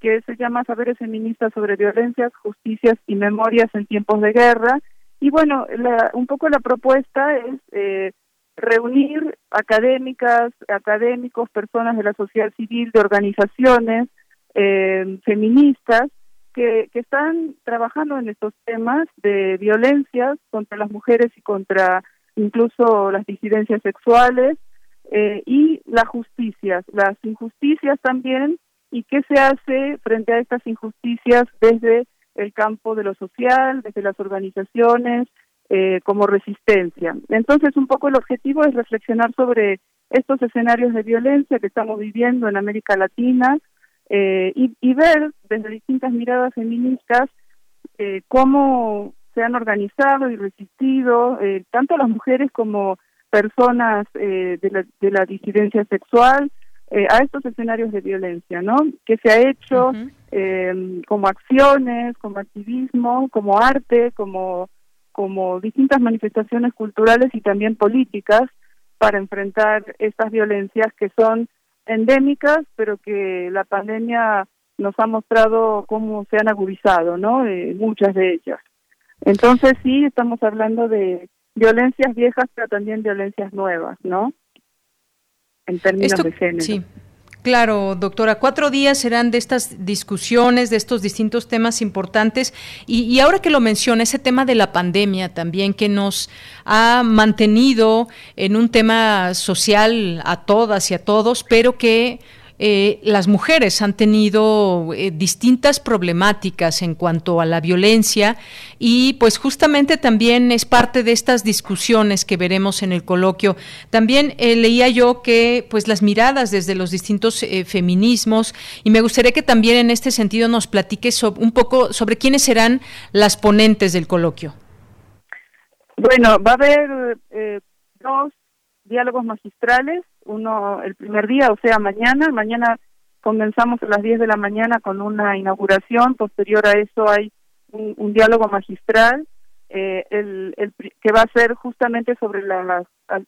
que se llama Saberes Feministas sobre Violencias, Justicias y Memorias en Tiempos de Guerra. Y bueno, un poco la propuesta es eh, reunir académicas, académicos, personas de la sociedad civil, de organizaciones, eh, feministas que, están trabajando en estos temas de violencias contra las mujeres y contra incluso las disidencias sexuales eh, y las justicias, las injusticias también y qué se hace frente a estas injusticias desde el campo de lo social, desde las organizaciones, eh, como resistencia. Entonces, un poco el objetivo es reflexionar sobre estos escenarios de violencia que estamos viviendo en América Latina, eh, y, ver desde distintas miradas feministas eh, cómo se han organizado y resistido eh, tanto las mujeres como personas de la, de, la, disidencia sexual a estos escenarios de violencia, ¿no? Que se ha hecho como acciones, como activismo, como arte, como como distintas manifestaciones culturales y también políticas para enfrentar estas violencias que son endémicas, pero que la pandemia nos ha mostrado cómo se han agudizado, ¿no? Eh, muchas de ellas. Entonces sí, estamos hablando de violencias viejas, pero también violencias nuevas, ¿no? En términos de género. Sí. Claro, doctora, cuatro días serán de estas discusiones, de estos distintos temas importantes. Y, ahora que lo menciona, ese tema de la pandemia también, que nos ha mantenido en un tema social a todas y a todos, pero que eh, las mujeres han tenido eh, distintas problemáticas en cuanto a la violencia y pues justamente también es parte de estas discusiones que veremos en el coloquio. También eh, leía yo que pues las miradas desde los distintos feminismos y me gustaría que también en este sentido nos platique un poco sobre quiénes serán las ponentes del coloquio. Bueno, va a haber dos diálogos magistrales uno el primer día, o sea, mañana. Mañana comenzamos a las 10 de la mañana con una inauguración. Posterior a eso hay un, diálogo magistral eh, el, el, que va a ser justamente sobre las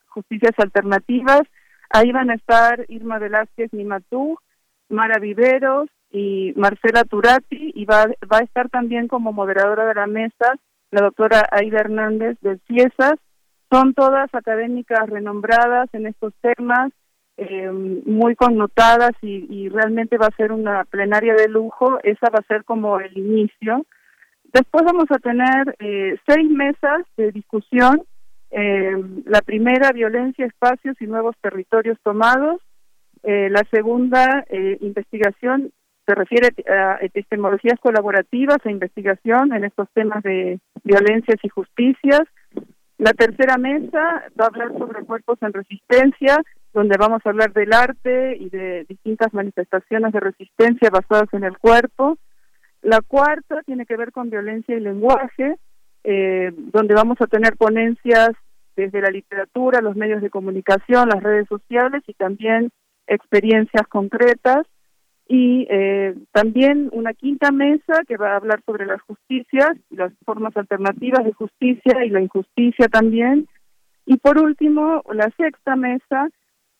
justicias alternativas. Ahí van a estar Irma Velázquez Nimatú, Mara Viveros y Marcela Turati y va, va a estar también como moderadora de la mesa la doctora Aida Hernández de Ciesas son todas académicas renombradas en estos temas eh, muy connotadas y, realmente va a ser una plenaria de lujo. Esa va a ser como el inicio. Después vamos a tener eh, seis mesas de discusión. Eh, la primera, violencia, espacios y nuevos territorios tomados. la segunda, investigación, se refiere a epistemologías colaborativas e investigación en estos temas de violencias y justicias. La tercera mesa va a hablar sobre cuerpos en resistencia, donde vamos a hablar del arte y de distintas manifestaciones de resistencia basadas en el cuerpo. La cuarta tiene que ver con violencia y lenguaje, eh, donde vamos a tener ponencias desde la literatura, los medios de comunicación, las redes sociales y también experiencias concretas. Y eh, también una quinta mesa que va a hablar sobre las justicias, las formas alternativas de justicia y la injusticia también. Y por último, la sexta mesa,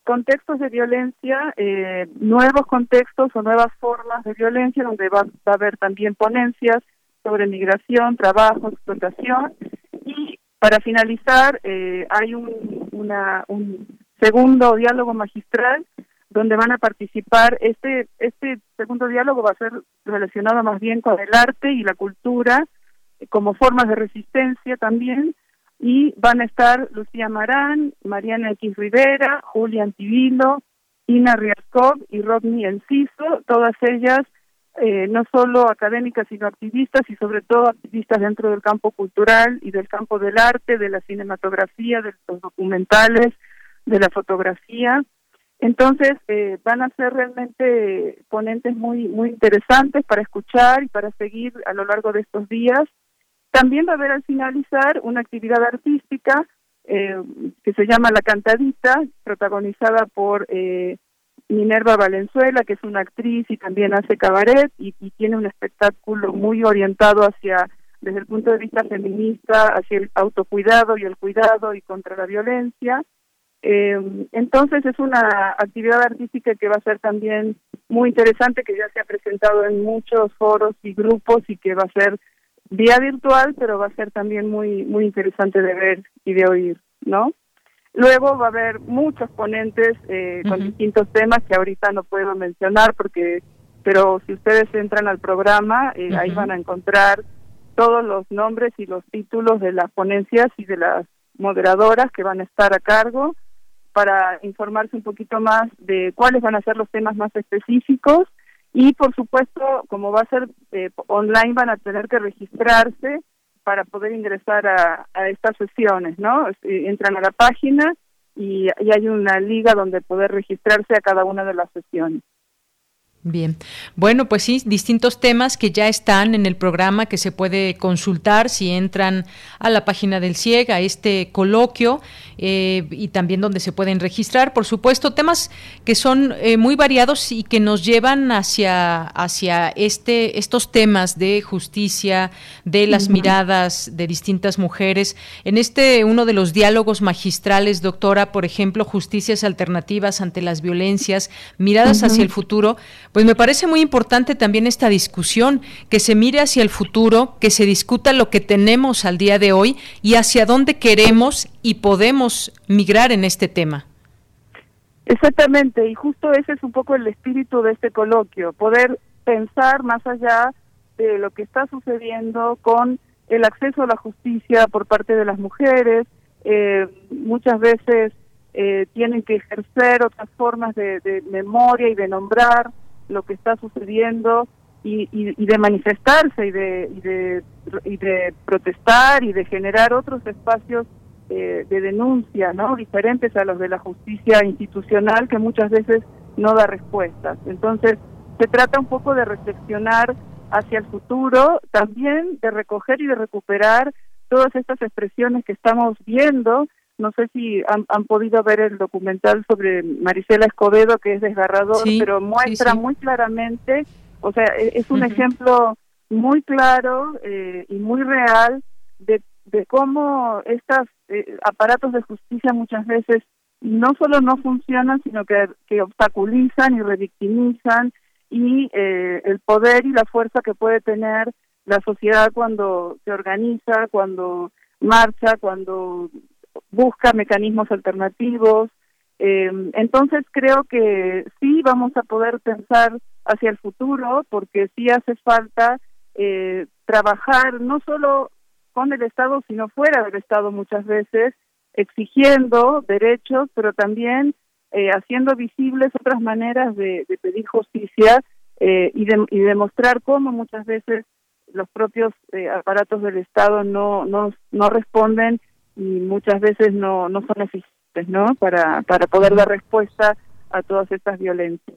contextos de violencia, eh, nuevos contextos o nuevas formas de violencia, donde va, a haber también ponencias sobre migración, trabajo, explotación. Y para finalizar, eh, hay un segundo diálogo magistral donde van a participar. Este, este segundo diálogo va a ser relacionado más bien con el arte y la cultura eh, como formas de resistencia también. Y van a estar Lucía Marán, Mariana X Rivera, Julián Tibilo, Ina Riascov y Rodney Enciso, todas ellas eh, no solo académicas sino activistas y sobre todo activistas dentro del campo cultural y del campo del arte, de la cinematografía, de los documentales, de la fotografía entonces eh, van a ser realmente ponentes muy muy interesantes para escuchar y para seguir a lo largo de estos días. También va a haber al finalizar una actividad artística eh, que se llama La Cantadita, protagonizada por eh, Minerva Valenzuela, que es una actriz y también hace cabaret y, y tiene un espectáculo muy orientado hacia desde el punto de vista feminista, hacia el autocuidado y el cuidado y contra la violencia. Eh, entonces es una actividad artística que va a ser también muy interesante, que ya se ha presentado en muchos foros y grupos y que va a ser vía virtual, pero va a ser también muy muy interesante de ver y de oír, ¿no? Luego va a haber muchos ponentes eh, con distintos temas que ahorita no puedo mencionar porque, pero si ustedes entran al programa, eh, ahí van a encontrar todos los nombres y los títulos de las ponencias y de las moderadoras que van a estar a cargo para informarse un poquito más de cuáles van a ser los temas más específicos y por supuesto como va a ser eh, online van a tener que registrarse para poder ingresar a, estas sesiones, ¿no? Entran a la página y hay una liga donde poder registrarse a cada una de las sesiones. Bien, bueno, pues sí, distintos temas que ya están en el programa que se puede consultar si entran a la página del CIEG, a este coloquio eh, y también donde se pueden registrar, por supuesto, temas que son eh, muy variados y que nos llevan hacia, hacia este, estos temas de justicia, de las miradas de distintas mujeres. En este, uno de los diálogos magistrales, doctora, por ejemplo, justicias alternativas ante las violencias, miradas hacia el futuro, pues me parece muy importante también esta discusión, que se mire hacia el futuro, que se discuta lo que tenemos al día de hoy y hacia dónde queremos y podemos migrar en este tema. Exactamente, y justo ese es un poco el espíritu de este coloquio, poder pensar más allá de lo que está sucediendo con el acceso a la justicia por parte de las mujeres, eh, muchas veces eh, tienen que ejercer otras formas de memoria y de nombrar lo que está sucediendo y, y, de manifestarse y de, y de, y de protestar y de generar otros espacios eh, de denuncia, ¿no? Diferentes a los de la justicia institucional que muchas veces no da respuestas. Entonces, se trata un poco de reflexionar hacia el futuro, también de recoger y de recuperar todas estas expresiones que estamos viendo no sé si han, podido ver el documental sobre Marisela Escobedo, que es desgarrador, pero muestra muy claramente, o sea, e, es un ejemplo muy claro eh, y muy real de, de cómo estos eh, aparatos de justicia muchas veces no solo no funcionan, sino que, que obstaculizan y revictimizan y eh, el poder y la fuerza que puede tener la sociedad cuando se organiza, cuando marcha, cuando busca mecanismos alternativos. Eh, entonces creo que sí vamos a poder pensar hacia el futuro porque sí hace falta eh, trabajar no solo con el Estado sino fuera del Estado muchas veces exigiendo derechos pero también eh, haciendo visibles otras maneras de, pedir justicia eh, y, y demostrar cómo muchas veces los propios aparatos del Estado no, no, no responden y muchas veces no, no son eficientes ¿no? Para, para poder dar respuesta a todas estas violencias.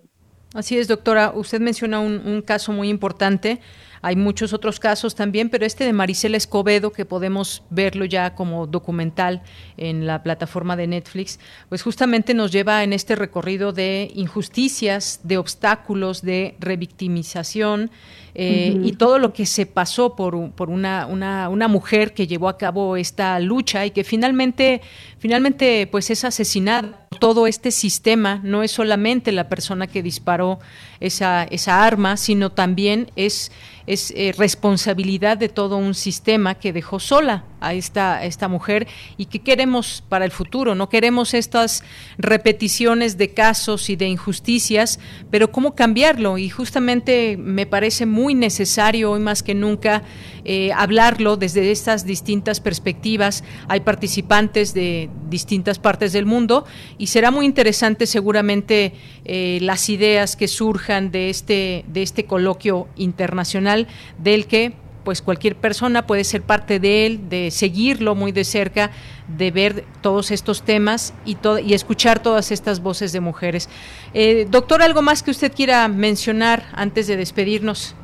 Así es, doctora. Usted menciona un, un caso muy importante hay muchos otros casos también, pero este de Maricela Escobedo, que podemos verlo ya como documental en la plataforma de Netflix, pues justamente nos lleva en este recorrido de injusticias, de obstáculos, de revictimización. Eh, y todo lo que se pasó por, por una, una, una, mujer que llevó a cabo esta lucha y que finalmente, finalmente pues es asesinada. Todo este sistema no es solamente la persona que disparó esa, esa arma, sino también es es eh, responsabilidad de todo un sistema que dejó sola a esta, esta mujer y que queremos para el futuro. No queremos estas repeticiones de casos y de injusticias, pero cómo cambiarlo. Y justamente me parece muy necesario hoy más que nunca eh, hablarlo desde estas distintas perspectivas. Hay participantes de distintas partes del mundo y será muy interesante seguramente eh, las ideas que surjan de este, de este coloquio internacional del que pues cualquier persona puede ser parte de él, de seguirlo muy de cerca, de ver todos estos temas y, y escuchar todas estas voces de mujeres. Eh, doctor, ¿algo más que usted quiera mencionar antes de despedirnos?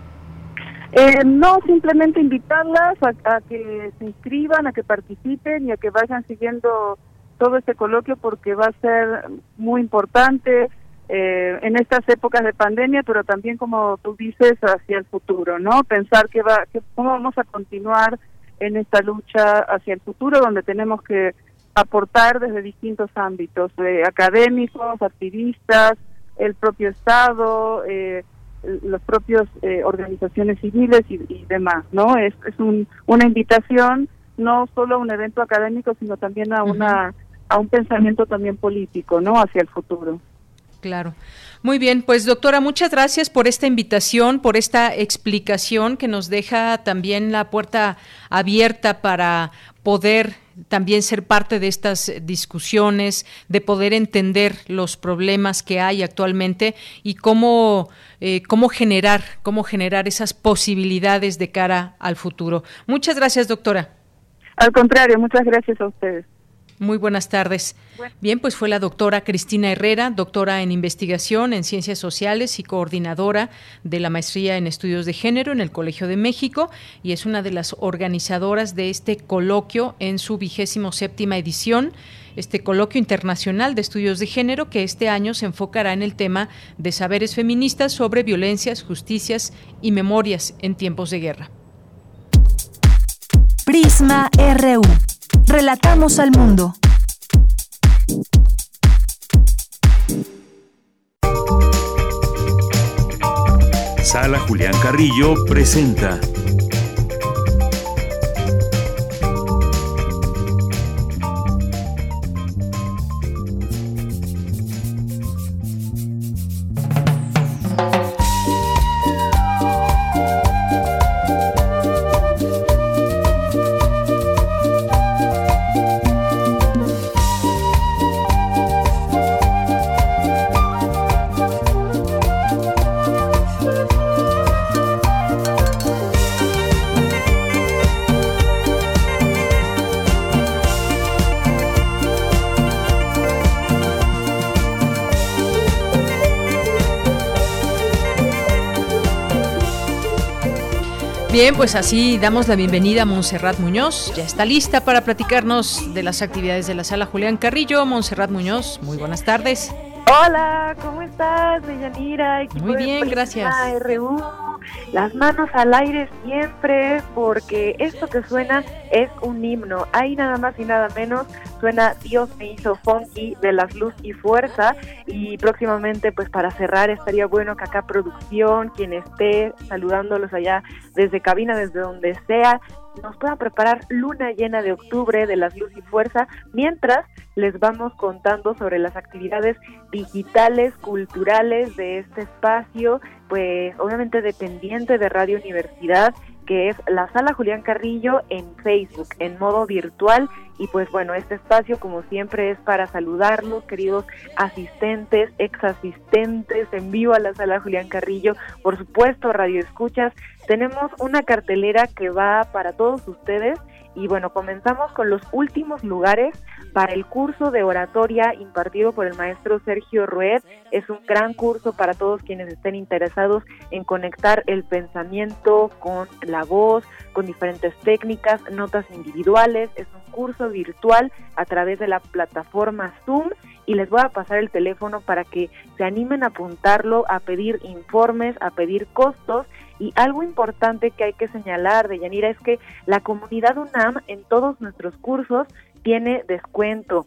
Eh, no, simplemente invitarlas a, que se inscriban, a que participen y a que vayan siguiendo todo este coloquio porque va a ser muy importante eh, en estas épocas de pandemia, pero también como tú dices hacia el futuro, ¿no? Pensar que va, que cómo vamos a continuar en esta lucha hacia el futuro, donde tenemos que aportar desde distintos ámbitos, eh, académicos, activistas, el propio Estado, eh, los propios eh, organizaciones civiles y, demás, ¿no? Es, es un, una invitación no solo a un evento académico, sino también a una a un pensamiento también político, ¿no? Hacia el futuro. Claro. Muy bien, pues doctora, muchas gracias por esta invitación, por esta explicación que nos deja también la puerta abierta para poder también ser parte de estas discusiones, de poder entender los problemas que hay actualmente y cómo, eh, cómo generar, cómo generar esas posibilidades de cara al futuro. Muchas gracias, doctora. Al contrario, muchas gracias a ustedes. Muy buenas tardes. Bien, pues fue la doctora Cristina Herrera, doctora en investigación en ciencias sociales y coordinadora de la maestría en estudios de género en el Colegio de México y es una de las organizadoras de este coloquio en su vigésimo séptima edición este coloquio internacional de estudios de género que este año se enfocará en el tema de saberes feministas sobre violencias, justicias y memorias en tiempos de guerra. Prisma RU. Relatamos al mundo. Sala Julián Carrillo presenta Bien, pues así damos la bienvenida a Montserrat Muñoz. Ya está lista para platicarnos de las actividades de la sala Julián Carrillo. Montserrat Muñoz, muy buenas tardes. Hola, ¿cómo estás, Deyanira? Muy bien, gracias. RU, las manos al aire siempre, porque esto que suena es un himno. Hay nada más y nada menos suena Dios me hizo funky de las luz y fuerza y próximamente pues para cerrar estaría bueno que acá producción, quien esté saludándolos allá desde cabina, desde donde sea, nos pueda preparar luna llena de octubre de las luz y fuerza, mientras les vamos contando sobre las actividades digitales, culturales de este espacio, pues obviamente dependiente de Radio Universidad que es la sala Julián Carrillo en Facebook, en modo virtual. Y pues bueno, este espacio como siempre es para saludarlos, queridos asistentes, ex asistentes en vivo a la sala Julián Carrillo, por supuesto, Radio Escuchas. Tenemos una cartelera que va para todos ustedes y bueno, comenzamos con los últimos lugares para el curso de oratoria impartido por el maestro Sergio Rued. Es un gran curso para todos quienes estén interesados en conectar el pensamiento con la voz, con diferentes técnicas, notas individuales. Es un curso virtual a través de la plataforma Zoom y les voy a pasar el teléfono para que se animen a apuntarlo, a pedir informes, a pedir costos y algo importante que hay que señalar de Yanira es que la comunidad UNAM en todos nuestros cursos tiene descuento.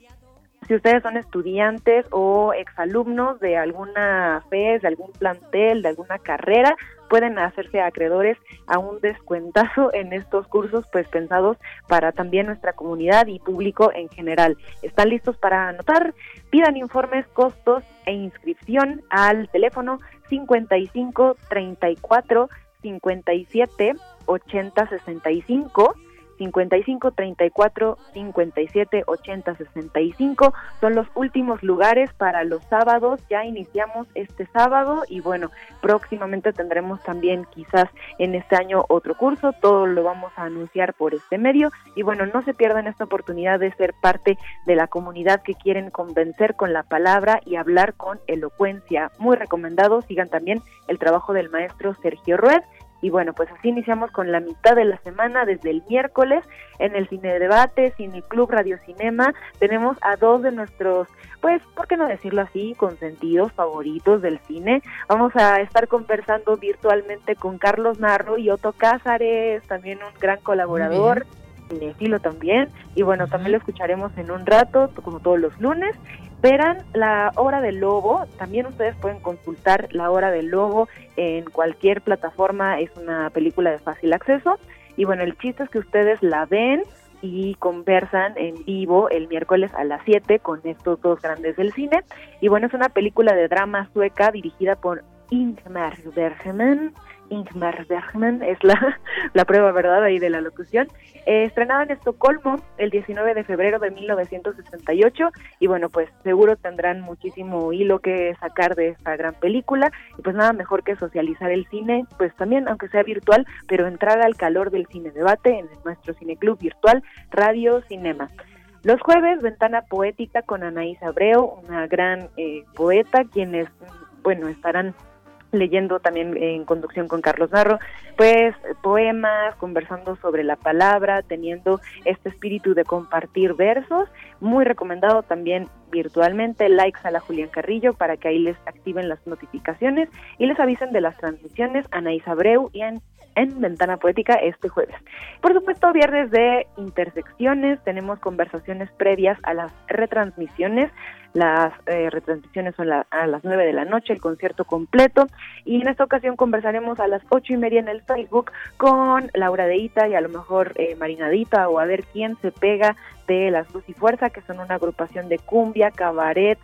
Si ustedes son estudiantes o exalumnos de alguna FES, de algún plantel, de alguna carrera, pueden hacerse acreedores a un descuentazo en estos cursos pues pensados para también nuestra comunidad y público en general. ¿Están listos para anotar? Pidan informes, costos e inscripción al teléfono 55 34 57 80 65 55 34 57 80 65 son los últimos lugares para los sábados. Ya iniciamos este sábado y bueno próximamente tendremos también quizás en este año otro curso. Todo lo vamos a anunciar por este medio. Y bueno no se pierdan esta oportunidad de ser parte de la comunidad que quieren convencer con la palabra y hablar con elocuencia. Muy recomendado. Sigan también el trabajo del maestro Sergio Rued y bueno, pues así iniciamos con la mitad de la semana, desde el miércoles, en el Cine Debate, Cine Club, Radio Cinema. Tenemos a dos de nuestros, pues, ¿por qué no decirlo así? Consentidos, favoritos del cine. Vamos a estar conversando virtualmente con Carlos Narro y Otto Cázares, también un gran colaborador estilo también y bueno también lo escucharemos en un rato como todos los lunes Verán la hora del lobo, también ustedes pueden consultar la hora del lobo en cualquier plataforma, es una película de fácil acceso. Y bueno, el chiste es que ustedes la ven y conversan en vivo el miércoles a las 7 con estos dos grandes del cine. Y bueno, es una película de drama sueca dirigida por Ingmar Bergman Ingmar Bergman, es la, [laughs] la prueba verdad ahí de la locución, eh, estrenada en Estocolmo el 19 de febrero de 1968 y bueno, pues seguro tendrán muchísimo hilo que sacar de esta gran película. Y pues nada mejor que socializar el cine, pues también aunque sea virtual, pero entrar al calor del cine debate en nuestro cineclub virtual Radio Cinema. Los jueves, Ventana Poética con Anaís Abreu, una gran eh, poeta, quienes, bueno, estarán leyendo también en conducción con Carlos Narro, pues poemas, conversando sobre la palabra, teniendo este espíritu de compartir versos, muy recomendado también virtualmente, likes a la Julián Carrillo para que ahí les activen las notificaciones y les avisen de las transmisiones Anaís Abreu y en en Ventana Poética este jueves. Por supuesto, viernes de intersecciones, tenemos conversaciones previas a las retransmisiones. Las eh, retransmisiones son a las nueve de la noche, el concierto completo. Y en esta ocasión conversaremos a las ocho y media en el Facebook con Laura Deita y a lo mejor eh, Marinadita o a ver quién se pega de Las Luz y Fuerza, que son una agrupación de cumbia, cabaret,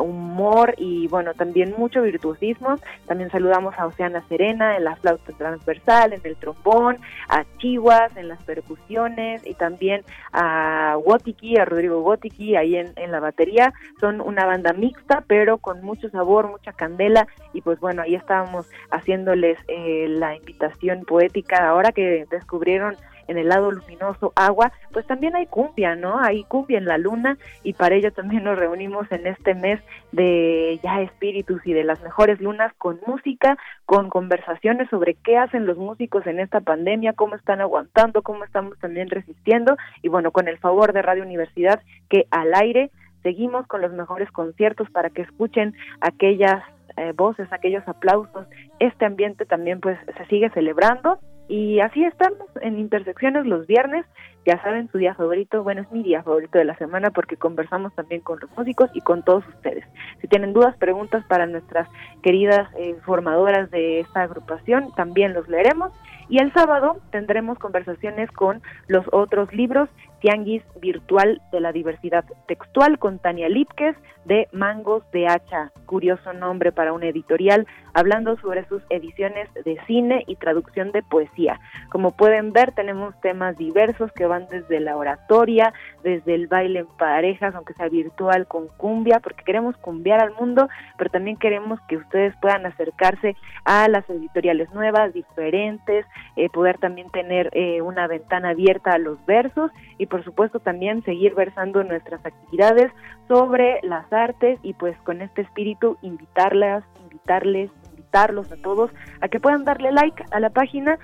humor y bueno, también mucho virtuosismo. También saludamos a Oceana Serena en la flauta transversal, en el trombón, a Chihuas en las percusiones y también a Wotiki, a Rodrigo Wotiki ahí en, en la batería. Son una banda mixta, pero con mucho sabor, mucha candela y pues bueno, ahí estábamos haciéndoles eh, la invitación poética ahora que descubrieron en el lado luminoso agua, pues también hay cumbia, ¿no? Hay cumbia en la luna y para ello también nos reunimos en este mes de ya espíritus y de las mejores lunas con música, con conversaciones sobre qué hacen los músicos en esta pandemia, cómo están aguantando, cómo estamos también resistiendo y bueno, con el favor de Radio Universidad que al aire seguimos con los mejores conciertos para que escuchen aquellas eh, voces, aquellos aplausos. Este ambiente también pues se sigue celebrando y así estamos en Intersecciones los viernes ya saben, su día favorito, bueno, es mi día favorito de la semana porque conversamos también con los músicos y con todos ustedes. Si tienen dudas, preguntas para nuestras queridas eh, formadoras de esta agrupación, también los leeremos. Y el sábado tendremos conversaciones con los otros libros Tianguis Virtual de la Diversidad Textual con Tania Lipkes de Mangos de Hacha, curioso nombre para un editorial, hablando sobre sus ediciones de cine y traducción de poesía. Como pueden ver, tenemos temas diversos que van desde la oratoria, desde el baile en parejas, aunque sea virtual, con cumbia, porque queremos cumbiar al mundo, pero también queremos que ustedes puedan acercarse a las editoriales nuevas, diferentes, eh, poder también tener eh, una ventana abierta a los versos y por supuesto también seguir versando nuestras actividades sobre las artes y pues con este espíritu invitarlas, invitarles, invitarlos a todos a que puedan darle like a la página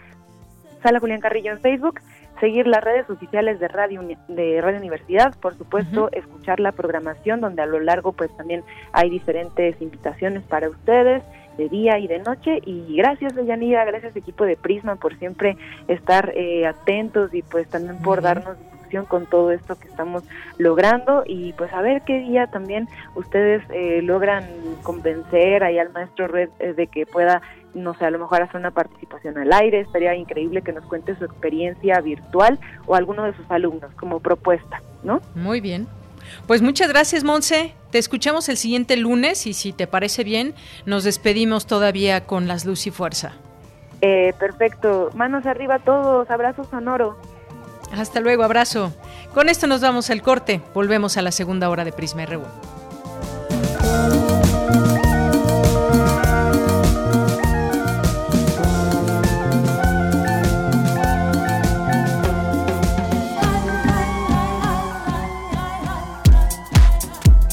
Sala Julián Carrillo en Facebook, seguir las redes oficiales de Radio de Radio Universidad, por supuesto, escuchar la programación donde a lo largo pues también hay diferentes invitaciones para ustedes de día y de noche. Y gracias Deyanira, gracias equipo de Prisma por siempre estar eh, atentos y pues también por darnos con todo esto que estamos logrando y pues a ver qué día también ustedes eh, logran convencer ahí al maestro Red eh, de que pueda no sé, a lo mejor hacer una participación al aire, estaría increíble que nos cuente su experiencia virtual o alguno de sus alumnos como propuesta, ¿no? Muy bien. Pues muchas gracias, Monse. Te escuchamos el siguiente lunes y si te parece bien, nos despedimos todavía con las luz y fuerza. Eh, perfecto. Manos arriba a todos. Abrazos sonoro. Hasta luego, abrazo. Con esto nos vamos al corte. Volvemos a la segunda hora de Prisma RU.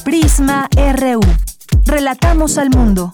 Prisma RU. Relatamos al mundo.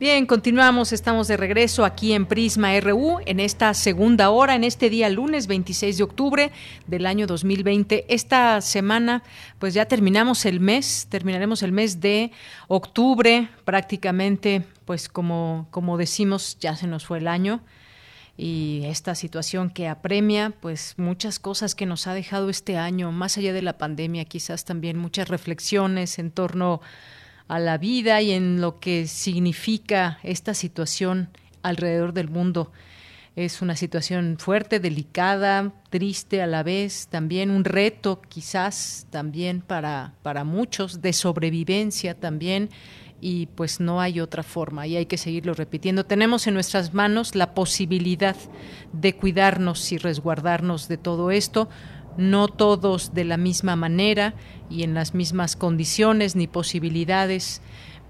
Bien, continuamos, estamos de regreso aquí en Prisma RU en esta segunda hora, en este día lunes 26 de octubre del año 2020. Esta semana, pues ya terminamos el mes, terminaremos el mes de octubre prácticamente, pues como, como decimos, ya se nos fue el año y esta situación que apremia pues muchas cosas que nos ha dejado este año, más allá de la pandemia, quizás también muchas reflexiones en torno a la vida y en lo que significa esta situación alrededor del mundo. Es una situación fuerte, delicada, triste a la vez, también un reto quizás también para, para muchos, de sobrevivencia también y pues no hay otra forma y hay que seguirlo repitiendo. Tenemos en nuestras manos la posibilidad de cuidarnos y resguardarnos de todo esto, no todos de la misma manera y en las mismas condiciones ni posibilidades,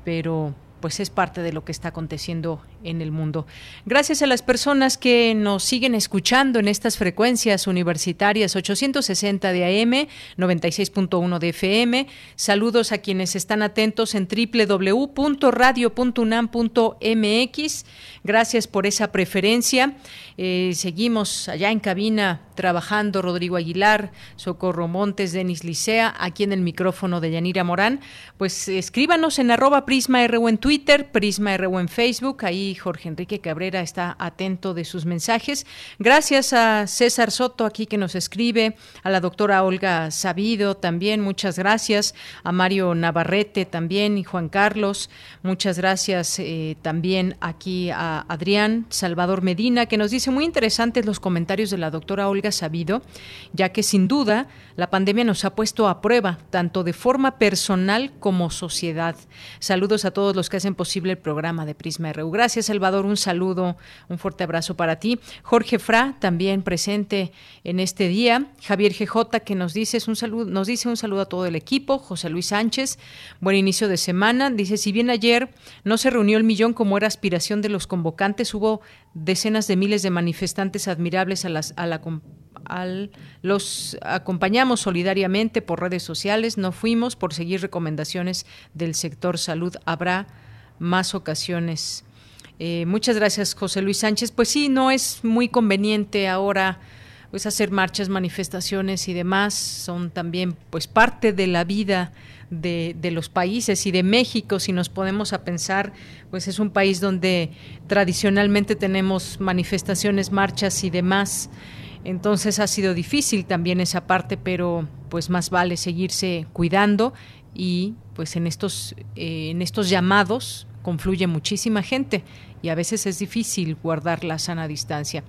pero pues es parte de lo que está aconteciendo en el mundo. Gracias a las personas que nos siguen escuchando en estas frecuencias universitarias 860 de AM, 96.1 de FM. Saludos a quienes están atentos en www.radio.unam.mx. Gracias por esa preferencia. Eh, seguimos allá en cabina trabajando Rodrigo Aguilar, Socorro Montes, Denis Licea, aquí en el micrófono de Yanira Morán. Pues escríbanos en arroba Prisma RU en Twitter, Prisma RU en Facebook, ahí Jorge Enrique Cabrera está atento de sus mensajes. Gracias a César Soto aquí que nos escribe, a la doctora Olga Sabido también, muchas gracias, a Mario Navarrete también y Juan Carlos, muchas gracias eh, también aquí a Adrián Salvador Medina que nos dice muy interesantes los comentarios de la doctora Olga Sabido, ya que sin duda la pandemia nos ha puesto a prueba, tanto de forma personal como sociedad. Saludos a todos los que hacen posible el programa de Prisma RU. Gracias, Salvador. Un saludo, un fuerte abrazo para ti. Jorge Fra, también presente en este día. Javier GJ, que nos dice un saludo, nos dice un saludo a todo el equipo. José Luis Sánchez, buen inicio de semana. Dice, si bien ayer no se reunió el millón como era aspiración de los convocantes, hubo decenas de miles de manifestantes admirables a, las, la al, los acompañamos solidariamente por redes sociales, no fuimos por seguir recomendaciones del sector salud. Habrá más ocasiones. Eh, muchas gracias, José Luis Sánchez. Pues sí, no es muy conveniente ahora pues hacer marchas, manifestaciones y demás. Son también pues parte de la vida de, de, los países y de México, si nos podemos a pensar, pues es un país donde tradicionalmente tenemos manifestaciones, marchas y demás. Entonces ha sido difícil también esa parte, pero pues más vale seguirse cuidando y pues en estos, eh, en estos llamados confluye muchísima gente y a veces es difícil guardar la sana distancia.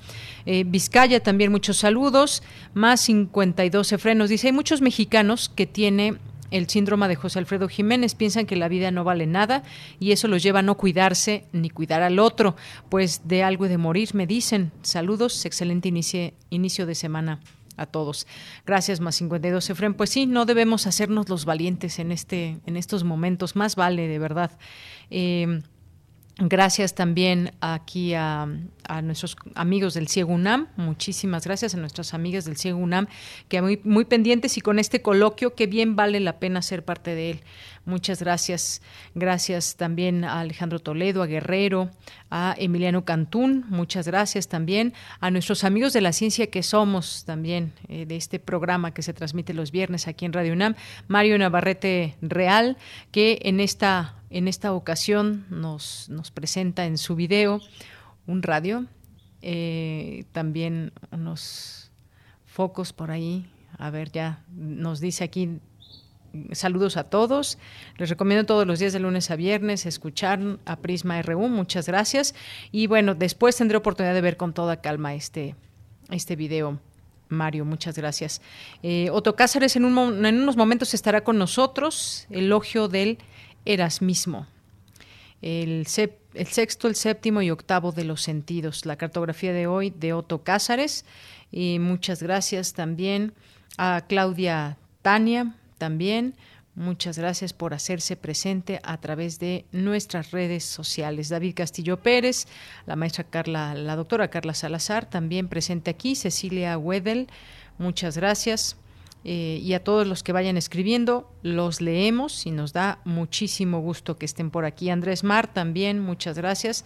Eh, Vizcaya también muchos saludos, más 52 frenos. Dice, hay muchos mexicanos que tiene el síndrome de José Alfredo Jiménez. Piensan que la vida no vale nada y eso los lleva a no cuidarse ni cuidar al otro, pues de algo de morir, me dicen. Saludos, excelente inicio, inicio de semana a todos. Gracias, más 52 Efren. Pues sí, no debemos hacernos los valientes en, este, en estos momentos, más vale, de verdad. Eh, Gracias también aquí a, nuestros amigos del Ciego UNAM, muchísimas gracias a nuestras amigas del Ciego UNAM, que muy, muy pendientes y con este coloquio que bien vale la pena ser parte de él. Muchas gracias. Gracias también a Alejandro Toledo, a Guerrero, a Emiliano Cantún, muchas gracias también a nuestros amigos de la ciencia que somos también eh, de este programa que se transmite los viernes aquí en Radio UNAM, Mario Navarrete Real, que en esta en esta ocasión nos, nos presenta en su video un radio, eh, también unos focos por ahí. A ver, ya nos dice aquí saludos a todos. Les recomiendo todos los días de lunes a viernes escuchar a Prisma RU. Muchas gracias. Y bueno, después tendré oportunidad de ver con toda calma este, este video. Mario, muchas gracias. Eh, Otto Cáceres en, un, en unos momentos estará con nosotros. Elogio del Erasmismo. El, el, sexto, el séptimo y octavo de los sentidos. La cartografía de hoy de Otto Cázares. Y muchas gracias también a Claudia Tania, también. Muchas gracias por hacerse presente a través de nuestras redes sociales. David Castillo Pérez, la maestra Carla, la doctora Carla Salazar, también presente aquí. Cecilia Wedel, muchas gracias. Eh, y a todos los que vayan escribiendo, los leemos y nos da muchísimo gusto que estén por aquí. Andrés Mar también, muchas gracias.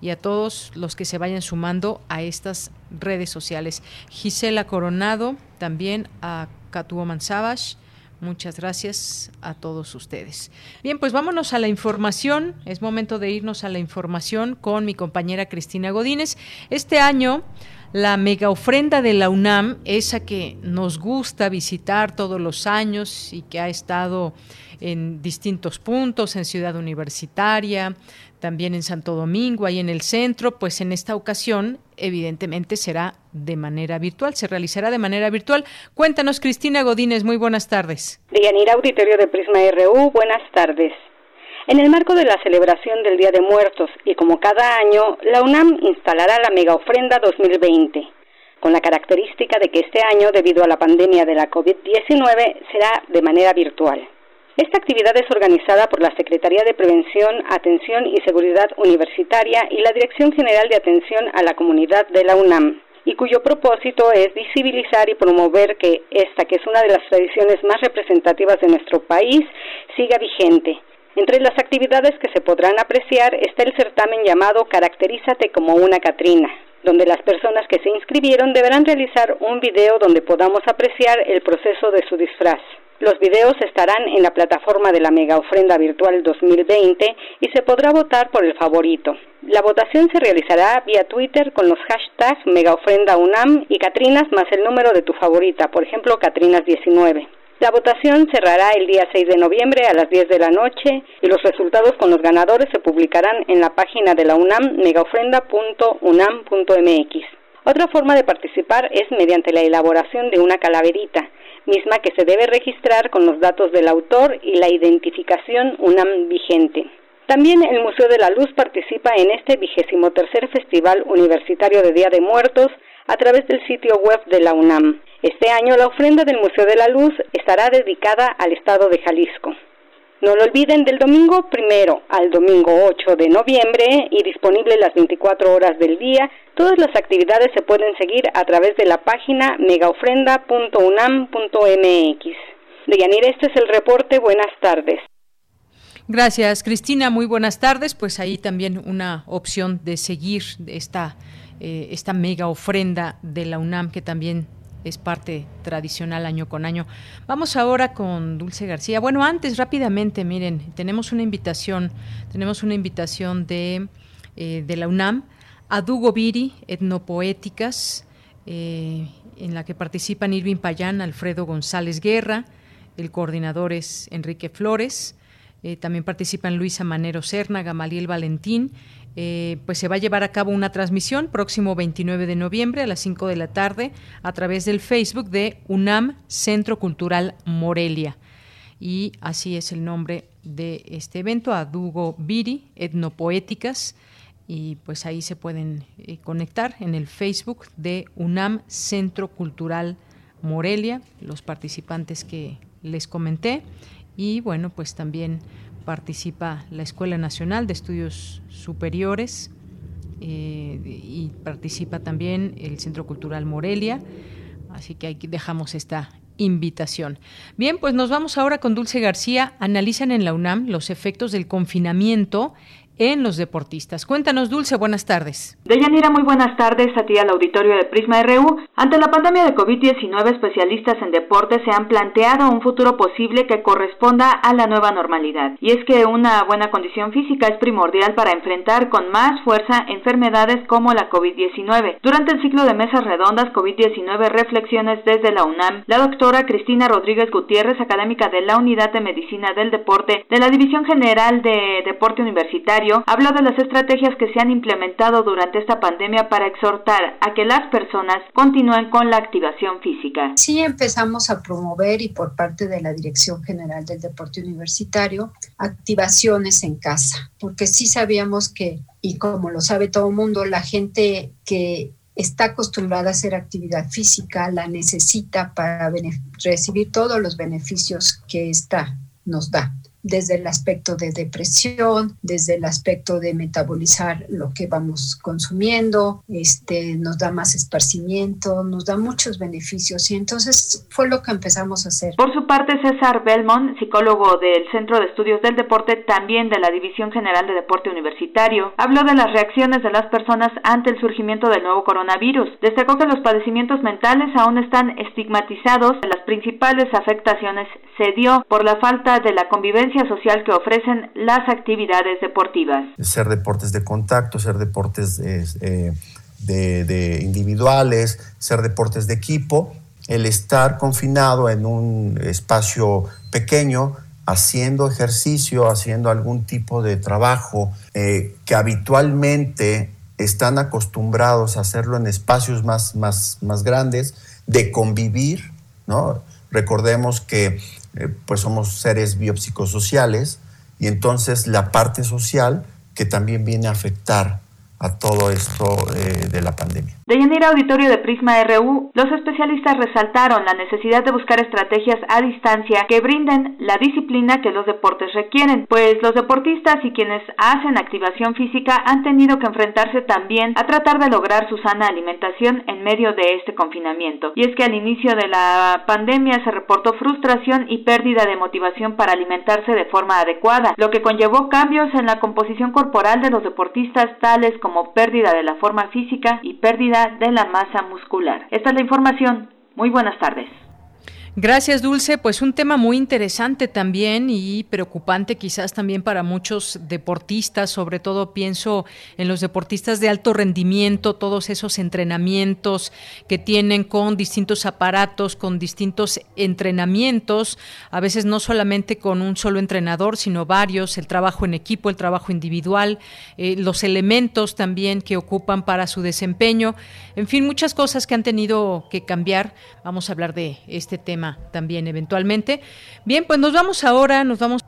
Y a todos los que se vayan sumando a estas redes sociales. Gisela Coronado, también a Katuo Mansabash. Muchas gracias a todos ustedes. Bien, pues vámonos a la información. Es momento de irnos a la información con mi compañera Cristina Godínez. Este año la mega ofrenda de la UNAM, esa que nos gusta visitar todos los años y que ha estado en distintos puntos, en Ciudad Universitaria, también en Santo Domingo, ahí en el centro, pues en esta ocasión evidentemente será de manera virtual, se realizará de manera virtual. Cuéntanos, Cristina Godínez, muy buenas tardes. Deyanira, auditorio de Prisma RU, buenas tardes. En el marco de la celebración del Día de Muertos y como cada año, la UNAM instalará la mega ofrenda 2020, con la característica de que este año, debido a la pandemia de la COVID-19, será de manera virtual. Esta actividad es organizada por la Secretaría de Prevención, Atención y Seguridad Universitaria y la Dirección General de Atención a la Comunidad de la UNAM, y cuyo propósito es visibilizar y promover que esta, que es una de las tradiciones más representativas de nuestro país, siga vigente. Entre las actividades que se podrán apreciar está el certamen llamado Caracterízate como una Catrina, donde las personas que se inscribieron deberán realizar un video donde podamos apreciar el proceso de su disfraz. Los videos estarán en la plataforma de la Mega Ofrenda Virtual 2020 y se podrá votar por el favorito. La votación se realizará vía Twitter con los hashtags Mega Ofrenda UNAM y Catrinas más el número de tu favorita, por ejemplo Catrinas19. La votación cerrará el día 6 de noviembre a las 10 de la noche y los resultados con los ganadores se publicarán en la página de la UNAM megaofrenda.unam.mx. Otra forma de participar es mediante la elaboración de una calaverita misma que se debe registrar con los datos del autor y la identificación UNAM vigente. También el Museo de la Luz participa en este vigésimo tercer Festival Universitario de Día de Muertos a través del sitio web de la UNAM. Este año la ofrenda del Museo de la Luz estará dedicada al estado de Jalisco. No lo olviden del domingo primero al domingo 8 de noviembre y disponible las 24 horas del día. Todas las actividades se pueden seguir a través de la página megaofrenda.unam.mx. Deyanira, este es el reporte. Buenas tardes. Gracias, Cristina. Muy buenas tardes. Pues ahí también una opción de seguir esta, eh, esta mega ofrenda de la UNAM que también es parte tradicional año con año. Vamos ahora con Dulce García. Bueno, antes rápidamente, miren, tenemos una invitación, tenemos una invitación de, eh, de la UNAM a Dugo Viri, Etnopoéticas, eh, en la que participan Irving Payán, Alfredo González Guerra, el coordinador es Enrique Flores, eh, también participan Luisa Manero Serna, Gamaliel Valentín eh, pues se va a llevar a cabo una transmisión próximo 29 de noviembre a las 5 de la tarde a través del Facebook de UNAM Centro Cultural Morelia. Y así es el nombre de este evento, Adugo Viri, Etnopoéticas. Y pues ahí se pueden eh, conectar en el Facebook de UNAM Centro Cultural Morelia, los participantes que les comenté. Y bueno, pues también participa la Escuela Nacional de Estudios Superiores eh, y participa también el Centro Cultural Morelia. Así que aquí dejamos esta invitación. Bien, pues nos vamos ahora con Dulce García. Analizan en la UNAM los efectos del confinamiento en los deportistas. Cuéntanos, Dulce, buenas tardes. Deyanira, muy buenas tardes a ti al auditorio de Prisma RU. Ante la pandemia de COVID-19, especialistas en deporte se han planteado un futuro posible que corresponda a la nueva normalidad. Y es que una buena condición física es primordial para enfrentar con más fuerza enfermedades como la COVID-19. Durante el ciclo de mesas redondas COVID-19 Reflexiones desde la UNAM, la doctora Cristina Rodríguez Gutiérrez, académica de la Unidad de Medicina del Deporte de la División General de Deporte Universitario, habla de las estrategias que se han implementado durante esta pandemia para exhortar a que las personas continúen con la activación física. Sí empezamos a promover y por parte de la Dirección General del Deporte Universitario activaciones en casa, porque sí sabíamos que, y como lo sabe todo el mundo, la gente que está acostumbrada a hacer actividad física la necesita para recibir todos los beneficios que esta nos da desde el aspecto de depresión, desde el aspecto de metabolizar lo que vamos consumiendo, este, nos da más esparcimiento, nos da muchos beneficios y entonces fue lo que empezamos a hacer. Por su parte, César Belmont, psicólogo del Centro de Estudios del Deporte, también de la División General de Deporte Universitario, habló de las reacciones de las personas ante el surgimiento del nuevo coronavirus. Destacó que los padecimientos mentales aún están estigmatizados, las principales afectaciones se dio por la falta de la convivencia social que ofrecen las actividades deportivas. Ser deportes de contacto, ser deportes eh, de, individuales, ser deportes de equipo, el estar confinado en un espacio pequeño, haciendo ejercicio, haciendo algún tipo de trabajo eh, que habitualmente están acostumbrados a hacerlo en espacios más, más, más grandes, de convivir, ¿no? Recordemos que eh, pues somos seres biopsicosociales y entonces la parte social que también viene a afectar a todo esto eh, de la pandemia. De Yanira Auditorio de Prisma RU, los especialistas resaltaron la necesidad de buscar estrategias a distancia que brinden la disciplina que los deportes requieren, pues los deportistas y quienes hacen activación física han tenido que enfrentarse también a tratar de lograr su sana alimentación en medio de este confinamiento. Y es que al inicio de la pandemia se reportó frustración y pérdida de motivación para alimentarse de forma adecuada, lo que conllevó cambios en la composición corporal de los deportistas tales como pérdida de la forma física y pérdida de la masa muscular. Esta es la información. Muy buenas tardes. Gracias, Dulce. Pues un tema muy interesante también y preocupante quizás también para muchos deportistas, sobre todo pienso en los deportistas de alto rendimiento, todos esos entrenamientos que tienen con distintos aparatos, con distintos entrenamientos, a veces no solamente con un solo entrenador, sino varios, el trabajo en equipo, el trabajo individual, eh, los elementos también que ocupan para su desempeño, en fin, muchas cosas que han tenido que cambiar. Vamos a hablar de este tema también eventualmente. Bien, pues nos vamos ahora, nos vamos.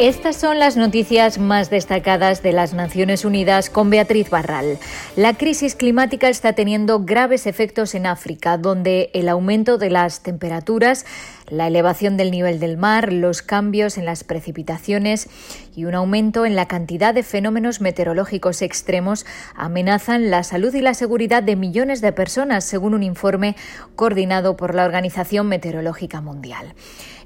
Estas son las noticias más destacadas de las Naciones Unidas con Beatriz Barral. La crisis climática está teniendo graves efectos en África, donde el aumento de las temperaturas la elevación del nivel del mar, los cambios en las precipitaciones y un aumento en la cantidad de fenómenos meteorológicos extremos amenazan la salud y la seguridad de millones de personas, según un informe coordinado por la Organización Meteorológica Mundial.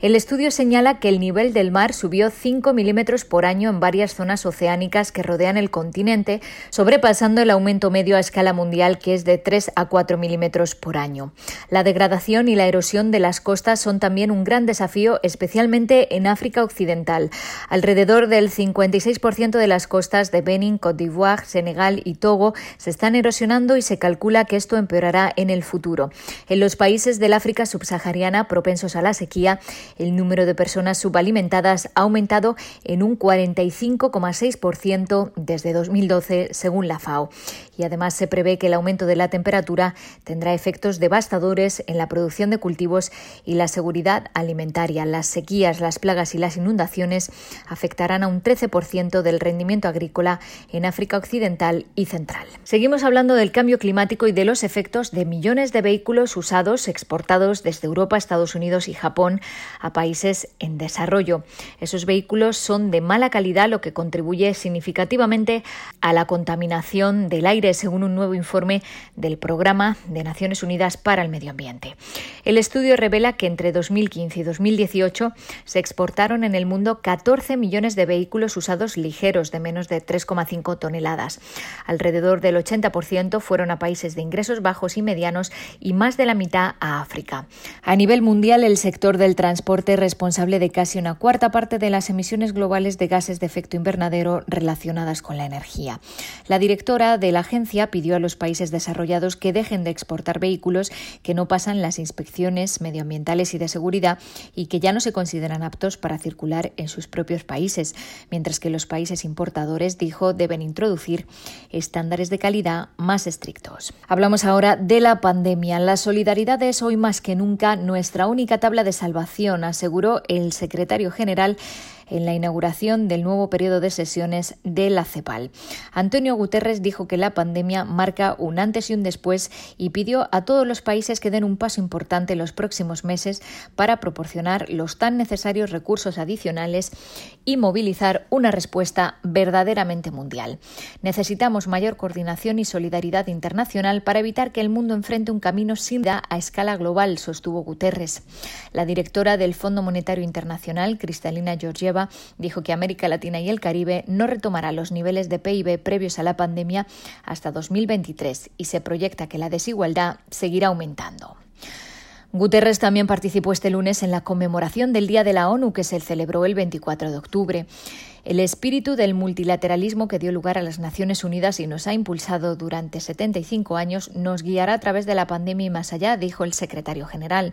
El estudio señala que el nivel del mar subió 5 milímetros por año en varias zonas oceánicas que rodean el continente, sobrepasando el aumento medio a escala mundial que es de 3 a 4 milímetros por año. La degradación y la erosión de las costas son también también un gran desafío, especialmente en África Occidental. Alrededor del 56% de las costas de Benin, Côte d'Ivoire, Senegal y Togo se están erosionando y se calcula que esto empeorará en el futuro. En los países del África subsahariana propensos a la sequía, el número de personas subalimentadas ha aumentado en un 45,6% desde 2012, según la FAO. Y además se prevé que el aumento de la temperatura tendrá efectos devastadores en la producción de cultivos y la seguridad alimentaria. Las sequías, las plagas y las inundaciones afectarán a un 13% del rendimiento agrícola en África Occidental y Central. Seguimos hablando del cambio climático y de los efectos de millones de vehículos usados exportados desde Europa, Estados Unidos y Japón a países en desarrollo. Esos vehículos son de mala calidad, lo que contribuye significativamente a la contaminación del aire, según un nuevo informe del Programa de Naciones Unidas para el Medio Ambiente. El estudio revela que entre 2015 y 2018 se exportaron en el mundo 14 millones de vehículos usados ligeros de menos de 3,5 toneladas. Alrededor del 80% fueron a países de ingresos bajos y medianos y más de la mitad a África. A nivel mundial, el sector del transporte es responsable de casi una cuarta parte de las emisiones globales de gases de efecto invernadero relacionadas con la energía. La directora de la pidió a los países desarrollados que dejen de exportar vehículos que no pasan las inspecciones medioambientales y de seguridad y que ya no se consideran aptos para circular en sus propios países, mientras que los países importadores, dijo, deben introducir estándares de calidad más estrictos. Hablamos ahora de la pandemia. La solidaridad es hoy más que nunca nuestra única tabla de salvación, aseguró el secretario general en la inauguración del nuevo periodo de sesiones de la CEPAL. Antonio Guterres dijo que la pandemia marca un antes y un después y pidió a todos los países que den un paso importante en los próximos meses para proporcionar los tan necesarios recursos adicionales y movilizar una respuesta verdaderamente mundial. Necesitamos mayor coordinación y solidaridad internacional para evitar que el mundo enfrente un camino sin da a escala global, sostuvo Guterres. La directora del Fondo Monetario Internacional, Cristalina Georgieva, dijo que América Latina y el Caribe no retomará los niveles de PIB previos a la pandemia hasta 2023 y se proyecta que la desigualdad seguirá aumentando. Guterres también participó este lunes en la conmemoración del Día de la ONU que se celebró el 24 de octubre. El espíritu del multilateralismo que dio lugar a las Naciones Unidas y nos ha impulsado durante 75 años nos guiará a través de la pandemia y más allá, dijo el secretario general.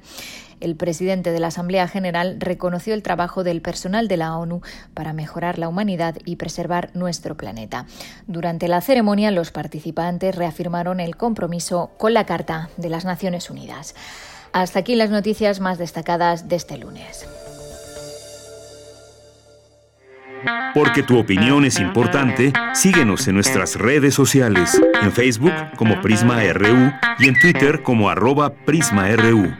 El presidente de la Asamblea General reconoció el trabajo del personal de la ONU para mejorar la humanidad y preservar nuestro planeta. Durante la ceremonia, los participantes reafirmaron el compromiso con la Carta de las Naciones Unidas. Hasta aquí las noticias más destacadas de este lunes. Porque tu opinión es importante, síguenos en nuestras redes sociales, en Facebook como Prisma RU y en Twitter como arroba PrismaRU.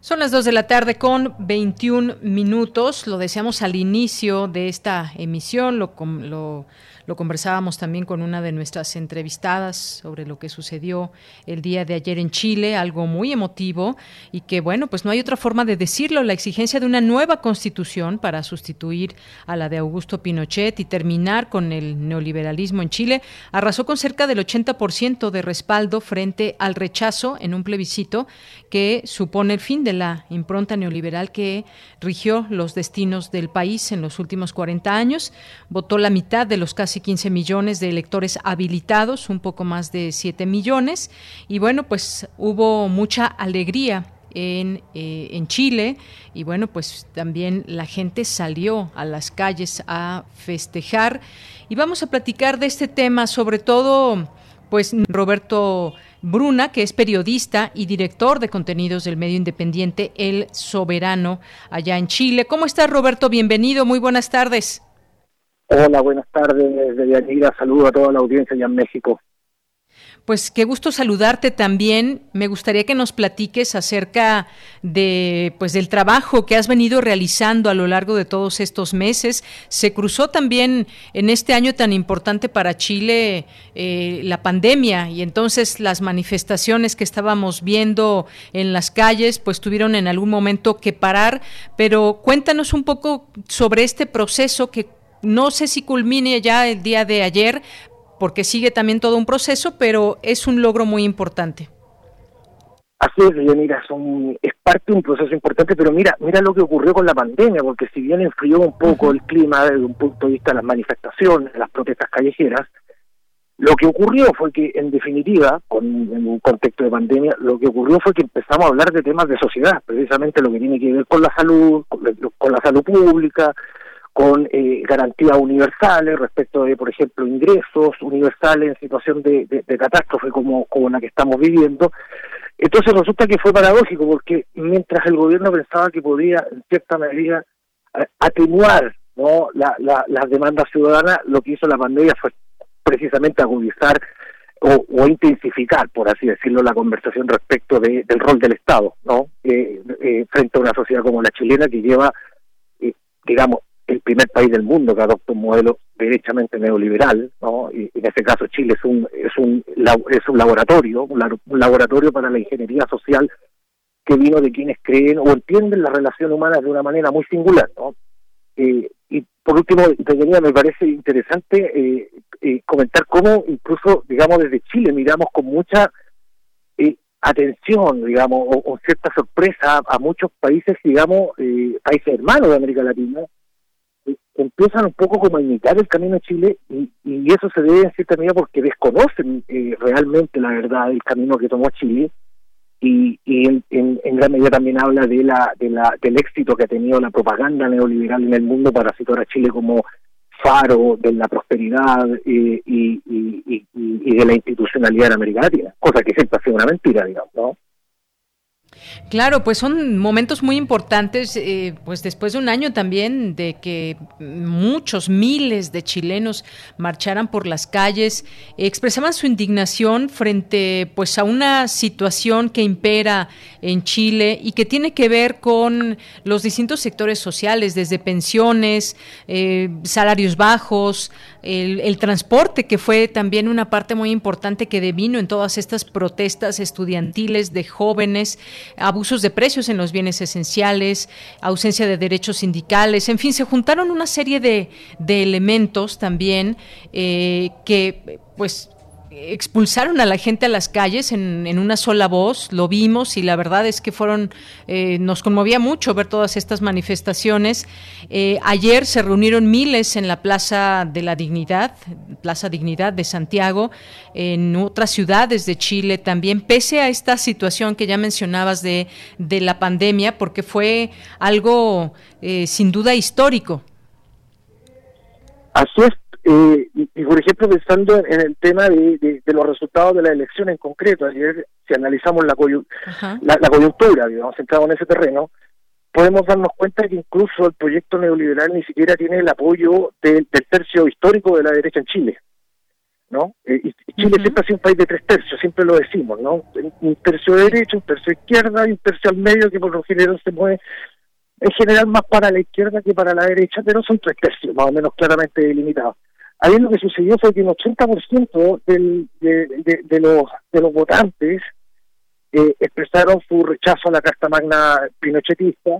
Son las 2 de la tarde con 21 minutos. Lo deseamos al inicio de esta emisión, lo, lo lo conversábamos también con una de nuestras entrevistadas sobre lo que sucedió el día de ayer en Chile, algo muy emotivo y que, bueno, pues no hay otra forma de decirlo, la exigencia de una nueva constitución para sustituir a la de Augusto Pinochet y terminar con el neoliberalismo en Chile arrasó con cerca del 80% de respaldo frente al rechazo en un plebiscito que supone el fin de la impronta neoliberal que rigió los destinos del país en los últimos 40 años. Votó la mitad de los casi 15 millones de electores habilitados, un poco más de 7 millones. Y bueno, pues hubo mucha alegría en, eh, en, Chile y bueno, pues también la gente salió a las calles a festejar y vamos a platicar de este tema, sobre todo pues Roberto Bruna, que es periodista y director de contenidos del medio independiente El Soberano allá en Chile. ¿Cómo estás Roberto? Bienvenido, muy buenas tardes. Hola, buenas tardes, Deyanira. Saludo a toda la audiencia allá en México. Pues qué gusto saludarte también. Me gustaría que nos platiques acerca de pues del trabajo que has venido realizando a lo largo de todos estos meses. Se cruzó también en este año tan importante para Chile eh, la pandemia y entonces las manifestaciones que estábamos viendo en las calles pues tuvieron en algún momento que parar. Pero cuéntanos un poco sobre este proceso que no sé si culmine ya el día de ayer, porque sigue también todo un proceso, pero es un logro muy importante. Así es, mira, es parte de un proceso importante, pero mira, mira lo que ocurrió con la pandemia, porque si bien enfrió un poco el clima desde un punto de vista de las manifestaciones, las protestas callejeras, lo que ocurrió fue que, en definitiva, con, en un contexto de pandemia, lo que ocurrió fue que empezamos a hablar de temas de sociedad, precisamente lo que tiene que ver con la salud, con la salud pública, con eh, garantías universales respecto de, por ejemplo, ingresos universales en situación de, catástrofe como, la que estamos viviendo. Entonces resulta que fue paradójico porque mientras el gobierno pensaba que podía, en cierta medida, atenuar ¿no? la, las demandas ciudadanas, lo que hizo la pandemia fue precisamente agudizar o, intensificar, por así decirlo, la conversación respecto de, del rol del Estado, ¿no? Eh, eh, frente a una sociedad como la chilena que lleva, digamos, el primer país del mundo que adopta un modelo derechamente neoliberal, ¿no? Y en este caso Chile es un es un es un laboratorio, un, laboratorio para la ingeniería social que vino de quienes creen o entienden la relación humana de una manera muy singular, ¿no? Eh, y por último, me parece interesante eh, eh, comentar cómo incluso, digamos, desde Chile miramos con mucha atención, digamos, o, o, cierta sorpresa a muchos países, digamos, países hermanos de América Latina, empiezan un poco como a imitar el camino de Chile y, y eso se debe en cierta medida porque desconocen eh, realmente la verdad del camino que tomó Chile y, en, gran medida también habla de la, de la del éxito que ha tenido la propaganda neoliberal en el mundo para situar a Chile como faro de la prosperidad eh, y, y, de la institucionalidad en América Latina, cosa que siempre ha sido una mentira, digamos, ¿no? Claro, pues son momentos muy importantes, eh, pues después de un año también de que muchos miles de chilenos marcharan por las calles, expresaban su indignación frente pues a una situación que impera en Chile y que tiene que ver con los distintos sectores sociales, desde pensiones, eh, salarios bajos, el, transporte, que fue también una parte muy importante que devino en todas estas protestas estudiantiles de jóvenes, abusos de precios en los bienes esenciales, ausencia de derechos sindicales, en fin, se juntaron una serie de, de elementos también eh, que pues expulsaron a la gente a las calles en, en, una sola voz, lo vimos y la verdad es que fueron, eh, nos conmovía mucho ver todas estas manifestaciones. Eh, ayer se reunieron miles en la Plaza de la Dignidad, Plaza Dignidad de Santiago, en otras ciudades de Chile también, pese a esta situación que ya mencionabas de, de la pandemia, porque fue algo eh, sin duda histórico. Así es, eh, y, por ejemplo, pensando en el tema de, los resultados de la elección en concreto, ayer, si analizamos la, la, coyuntura, digamos, centrado en ese terreno, podemos darnos cuenta que incluso el proyecto neoliberal ni siquiera tiene el apoyo del tercio histórico de la derecha en Chile. ¿no? Eh, y Chile siempre ha sido un país de tres tercios, siempre lo decimos, ¿no? Un tercio de derecha, un tercio de izquierda y un tercio al medio que por lo general se mueve en general más para la izquierda que para la derecha, pero son tres tercios más o menos claramente delimitados. Ahí lo que sucedió fue que un 80% del, de, de, los, de los votantes eh, expresaron su rechazo a la Carta Magna pinochetista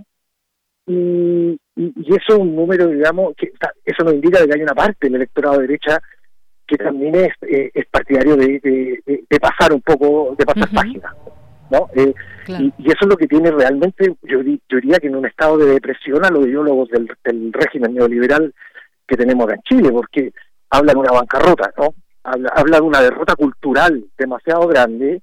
y, y, eso es un número, digamos, que eso nos indica que hay una parte del electorado de derecha que también es, eh, es partidario de, de, pasar un poco, de pasar página. ¿no? Eh, y, eso es lo que tiene realmente, yo, yo, diría que en un estado de depresión a los ideólogos del, del régimen neoliberal que tenemos en Chile, porque habla de una bancarrota, ¿no? Habla, habla de una derrota cultural demasiado grande,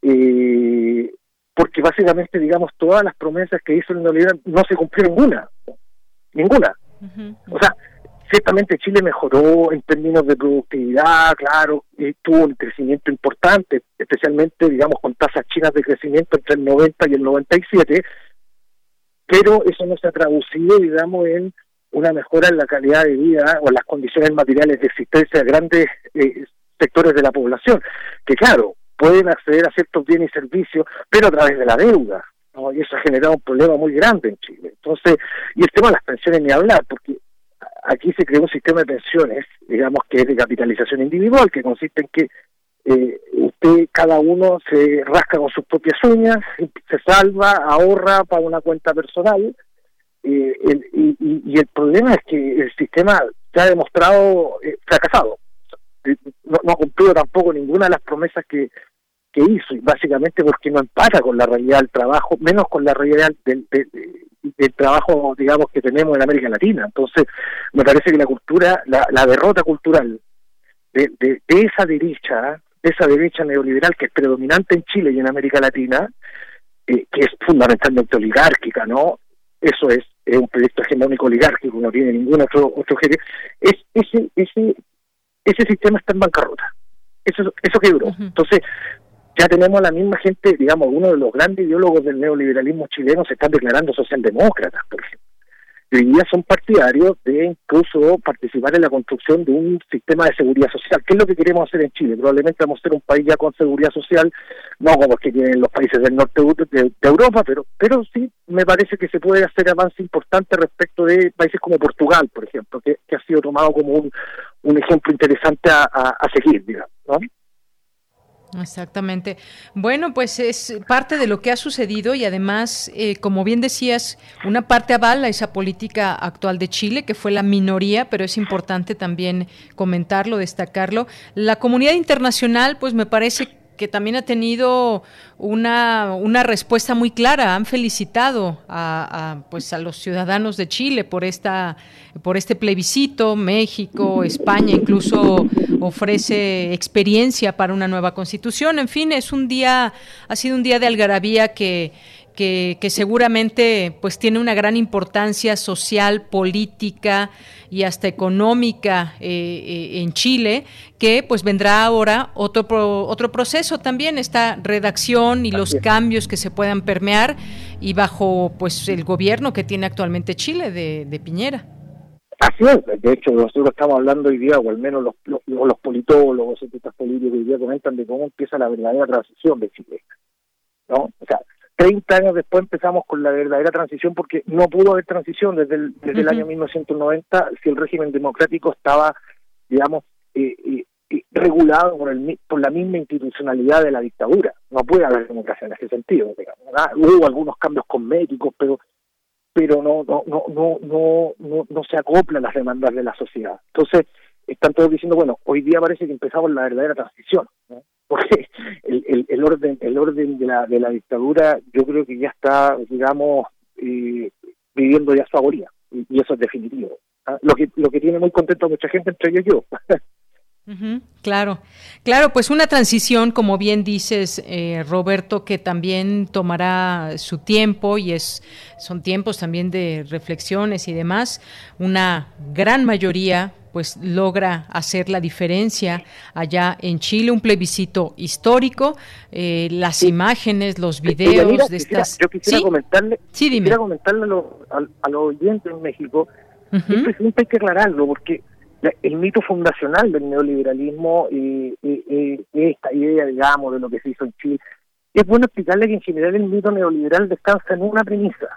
eh, porque básicamente, digamos, todas las promesas que hizo el neoliberal no se cumplió ninguna, ninguna. O sea, ciertamente Chile mejoró en términos de productividad, claro, y tuvo un crecimiento importante, especialmente, digamos, con tasas chinas de crecimiento entre el 90 y el 97, pero eso no se ha traducido, digamos, en una mejora en la calidad de vida o en las condiciones materiales de existencia de grandes eh, sectores de la población, que claro, pueden acceder a ciertos bienes y servicios, pero a través de la deuda, y eso ha generado un problema muy grande en Chile. Entonces, y el tema de las pensiones ni hablar, porque aquí se creó un sistema de pensiones, digamos que es de capitalización individual, que consiste en que eh, usted, cada uno se rasca con sus propias uñas, se salva, ahorra para una cuenta personal, eh, y, el problema es que el sistema se ha demostrado eh, fracasado. No, no, ha cumplido tampoco ninguna de las promesas que, que hizo, y básicamente porque no empata con la realidad del trabajo, menos con la realidad del, del, trabajo, digamos, que tenemos en América Latina. Entonces, me parece que la cultura, la, la derrota cultural de, de, esa derecha, de esa derecha neoliberal que es predominante en Chile y en América Latina, eh, que es fundamentalmente oligárquica, ¿no? Eso es, es un proyecto hegemónico oligárquico, no tiene ningún otro otro es ese ese ese sistema está en bancarrota. Eso eso quebró. Entonces, ya tenemos a la misma gente, digamos, uno de los grandes ideólogos del neoliberalismo chileno se están declarando socialdemócratas, por ejemplo. Hoy día son partidarios de incluso participar en la construcción de un sistema de seguridad social. ¿Qué es lo que queremos hacer en Chile? Probablemente vamos a ser un país ya con seguridad social, no como los que tienen los países del norte de, Europa, pero pero sí me parece que se puede hacer avance importante respecto de países como Portugal, por ejemplo, que, ha sido tomado como un, un ejemplo interesante a, a seguir, digamos, ¿no? Exactamente. Bueno, pues es parte de lo que ha sucedido y además, eh, como bien decías, una parte avala esa política actual de Chile, que fue la minoría, pero es importante también comentarlo, destacarlo. La comunidad internacional, pues me parece que también ha tenido una, una respuesta muy clara. Han felicitado a, pues a los ciudadanos de Chile por esta por este plebiscito. México, España incluso ofrece experiencia para una nueva constitución. En fin, es un día ha sido un día de algarabía que que, seguramente pues tiene una gran importancia social, política y hasta económica eh, eh, en Chile, que pues vendrá ahora otro otro proceso también esta redacción y los cambios que se puedan permear y bajo pues el gobierno que tiene actualmente Chile de, de Piñera. Así es, de hecho nosotros estamos hablando hoy día, o al menos los, los, los politólogos, cientistas políticos hoy día comentan de cómo empieza la verdadera transición de Chile. ¿no? O sea, 30 años después empezamos con la verdadera transición porque no pudo haber transición desde el, desde el año 1990 si el régimen democrático estaba, digamos, eh, eh, eh, regulado por, el, por la misma institucionalidad de la dictadura. No puede haber democracia en ese sentido. Hubo algunos cambios cosméticos, pero pero no no no no no no, no se acopla a las demandas de la sociedad. Entonces, están todos diciendo, bueno, hoy día parece que empezamos la verdadera transición, porque el, el, orden el orden de la, de la dictadura yo creo que ya está, digamos, eh, viviendo ya su agonía, y, eso es definitivo. ¿ah? Lo que lo que tiene muy contento a mucha gente, entre ellos yo. [laughs] claro, claro, pues una transición, como bien dices, eh, Roberto, que también tomará su tiempo y es son tiempos también de reflexiones y demás. Una gran mayoría pues logra hacer la diferencia allá en Chile, un plebiscito histórico, eh, las imágenes, los videos de estas... Yo quisiera comentarle, quisiera comentarle a, los oyentes en México, esto siempre hay que aclararlo, porque el mito fundacional del neoliberalismo, y esta idea, digamos, de lo que se hizo en Chile, es bueno explicarle que en general el mito neoliberal descansa en una premisa.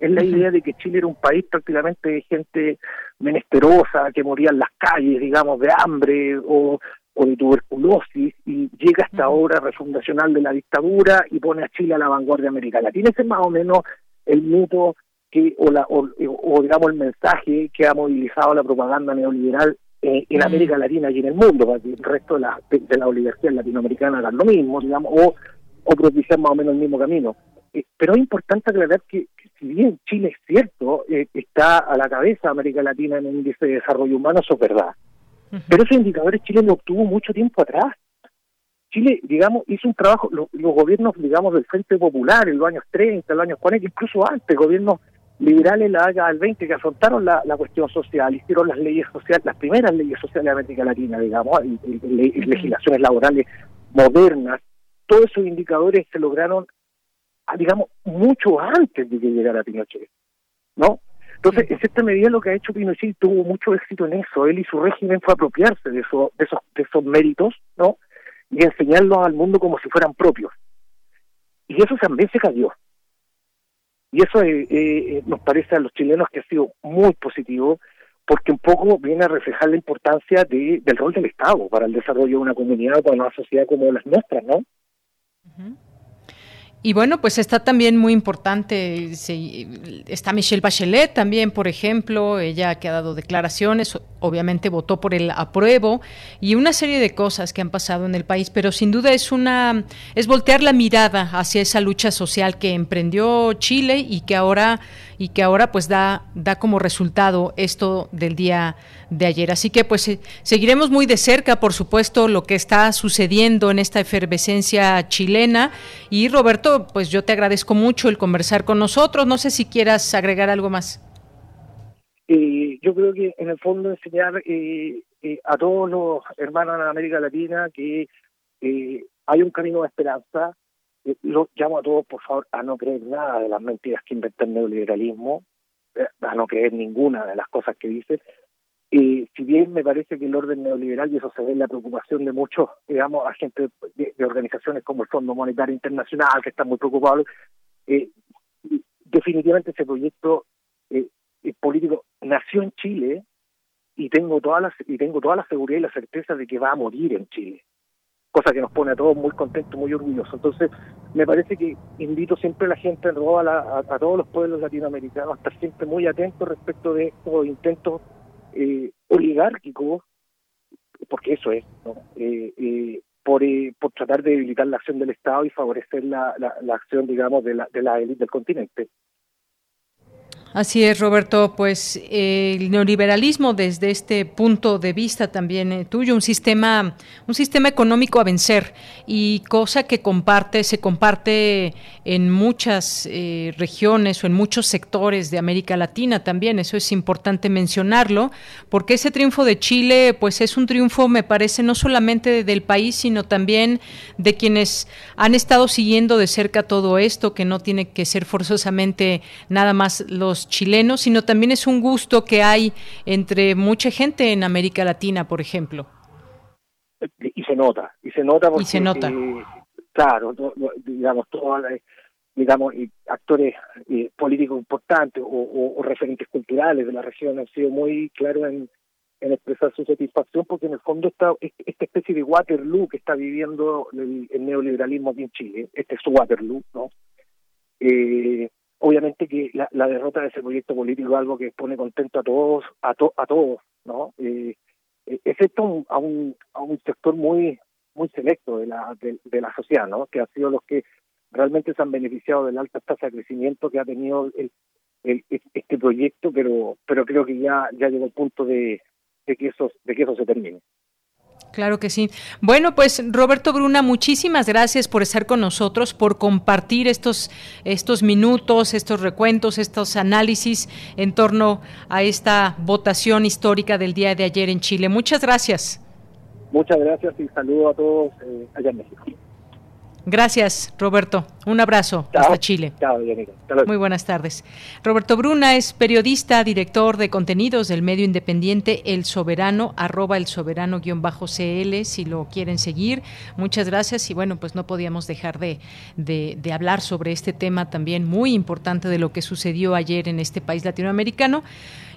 Es la idea de que Chile era un país prácticamente de gente menesterosa, que moría en las calles, digamos, de hambre o, de tuberculosis, y llega esta obra refundacional de la dictadura y pone a Chile a la vanguardia de América Latina. Ese es más o menos el mito que o, la, o, digamos el mensaje que ha movilizado la propaganda neoliberal eh, en América Latina y en el mundo, para que el resto de la, de, la oligarquía latinoamericana hagan lo mismo, digamos, o, o propiciar más o menos el mismo camino. Eh, pero es importante aclarar que, si bien Chile es cierto, eh, está a la cabeza de América Latina en el índice de desarrollo humano, eso es verdad. Pero esos indicadores Chile lo obtuvo mucho tiempo atrás. Chile, digamos, hizo un trabajo, los gobiernos, digamos, del Frente Popular en los años 30, en los años 40, incluso antes, gobiernos liberales la década del 20 que afrontaron la, cuestión social, hicieron las leyes sociales, las primeras leyes sociales de América Latina, digamos, y, legislaciones laborales modernas, todos esos indicadores se lograron, digamos, mucho antes de que llegara Pinochet, ¿no? Entonces, en cierta medida lo que ha hecho Pinochet tuvo mucho éxito en eso, él y su régimen fue apropiarse de, eso, de, esos, de esos méritos, ¿no? Y enseñarlos al mundo como si fueran propios. Y eso también se cayó. Y eso eh, eh, nos parece a los chilenos que ha sido muy positivo, porque un poco viene a reflejar la importancia de, del rol del Estado para el desarrollo de una comunidad, para una sociedad como las nuestras, ¿no? Y bueno, pues está también muy importante, está Michelle Bachelet también, por ejemplo, ella que ha dado declaraciones, obviamente votó por el apruebo y una serie de cosas que han pasado en el país, pero sin duda es una es voltear la mirada hacia esa lucha social que emprendió Chile y que ahora y que ahora pues da da como resultado esto del día de ayer. Así que pues eh, seguiremos muy de cerca, por supuesto, lo que está sucediendo en esta efervescencia chilena. Y Roberto, pues yo te agradezco mucho el conversar con nosotros. No sé si quieras agregar algo más. Eh, yo creo que en el fondo enseñar eh, a todos los hermanos de América Latina que hay un camino de esperanza. Lo llamo a todos, por favor, a no creer nada de las mentiras que inventa el neoliberalismo, a no creer ninguna de las cosas que dice, y si bien me parece que el orden neoliberal, y eso se ve en la preocupación de muchos, digamos, agentes de, organizaciones como el Fondo Monetario Internacional, que están muy preocupados, eh, definitivamente ese proyecto eh, político nació en Chile y tengo toda la, y tengo toda la seguridad y la certeza de que va a morir en Chile cosa que nos pone a todos muy contentos, muy orgullosos. Entonces, me parece que invito siempre a la gente, a, a, a todos los pueblos latinoamericanos, a estar siempre muy atentos respecto de estos intentos eh, oligárquico, porque eso es, eh, eh, por, por tratar de debilitar la acción del Estado y favorecer la, la, acción, digamos, de la, de la élite del continente. Así es, Roberto. Pues el neoliberalismo desde este punto de vista también eh, tuyo, un sistema, un sistema económico a vencer y cosa que comparte, se comparte en muchas eh, regiones o en muchos sectores de América Latina también. Eso es importante mencionarlo, porque ese triunfo de Chile, pues es un triunfo, me parece, no solamente del país, sino también de quienes han estado siguiendo de cerca todo esto, que no tiene que ser forzosamente nada más los chilenos, sino también es un gusto que hay entre mucha gente en América Latina, por ejemplo. Y se nota, y se nota porque, se nota. claro, digamos, todos digamos, actores eh, políticos importantes o, referentes culturales de la región han sido muy claros en, expresar su satisfacción porque en el fondo está esta especie de Waterloo que está viviendo el, neoliberalismo aquí en Chile, este es su Waterloo, ¿no? Eh, obviamente que la, derrota de ese proyecto político es algo que pone contento a todos, a, a todos, ¿no? Eh, eh, excepto a, un, a un sector muy muy selecto de la, de, la sociedad, ¿no? que ha sido los que realmente se han beneficiado de la alta tasa de crecimiento que ha tenido el, este proyecto, pero pero creo que ya ya llegó el punto de, de que eso de que eso se termine. Claro que sí. Bueno, pues Roberto Bruna, muchísimas gracias por estar con nosotros, por compartir estos, estos minutos, estos recuentos, estos análisis en torno a esta votación histórica del día de ayer en Chile. Muchas gracias. Muchas gracias y saludo a todos eh, allá en México. Gracias, Roberto. Un abrazo hasta Chile. Muy buenas tardes. Roberto Bruna es periodista, director de contenidos del medio independiente El Soberano, arroba el soberano-cl, si lo quieren seguir. Muchas gracias y bueno, pues no podíamos dejar de, de, de hablar sobre este tema también muy importante de lo que sucedió ayer en este país latinoamericano.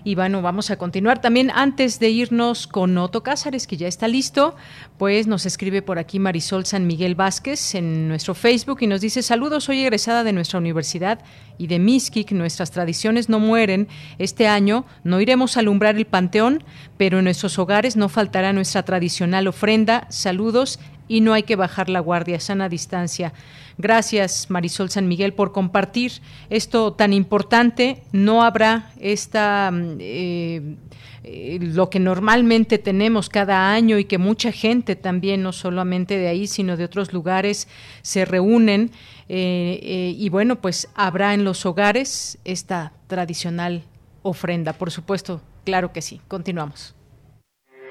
Y bueno, vamos a continuar. También antes de irnos con Otto Cázares, que ya está listo, pues nos escribe por aquí Marisol San Miguel Vázquez en nuestro Facebook y nos dice, saludos, soy egresada de nuestra universidad y de Miskik, nuestras tradiciones no mueren. Este año no iremos a alumbrar el panteón, pero en nuestros hogares no faltará nuestra tradicional ofrenda. Saludos y no hay que bajar la guardia, sana distancia. Gracias, Marisol San Miguel, por compartir esto tan importante. No habrá esta mm, eh, eh, lo que normalmente tenemos cada año y que mucha gente también, no solamente de ahí, sino de otros lugares, se reúnen. Eh, y bueno, pues habrá en los hogares esta tradicional ofrenda, por supuesto, claro que sí. Continuamos.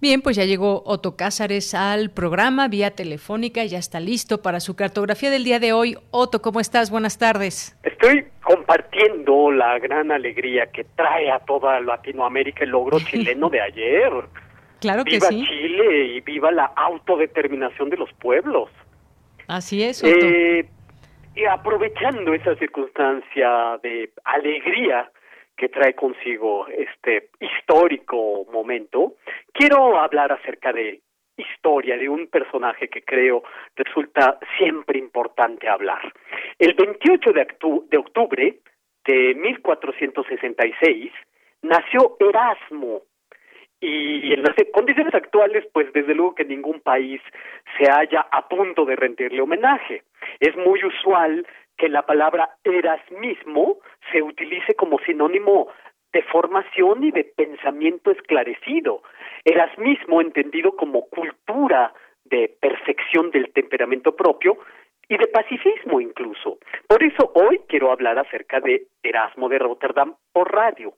Bien, pues ya llegó Otto Cázares al programa vía telefónica, ya está listo para su cartografía del día de hoy. Otto, ¿cómo estás? Buenas tardes. Estoy compartiendo la gran alegría que trae a toda Latinoamérica el logro [laughs] chileno de ayer. Claro que viva sí. Chile y viva la autodeterminación de los pueblos. Así es, Otto. Eh, y aprovechando esa circunstancia de alegría, que trae consigo este histórico momento, quiero hablar acerca de historia de un personaje que creo resulta siempre importante hablar. El 28 de, de octubre de 1466 nació Erasmo, y en las condiciones actuales, pues desde luego que ningún país se halla a punto de rendirle homenaje. Es muy usual que la palabra erasmismo se utilice como sinónimo de formación y de pensamiento esclarecido. Erasmismo entendido como cultura de perfección del temperamento propio y de pacifismo incluso. Por eso hoy quiero hablar acerca de Erasmo de Rotterdam por radio.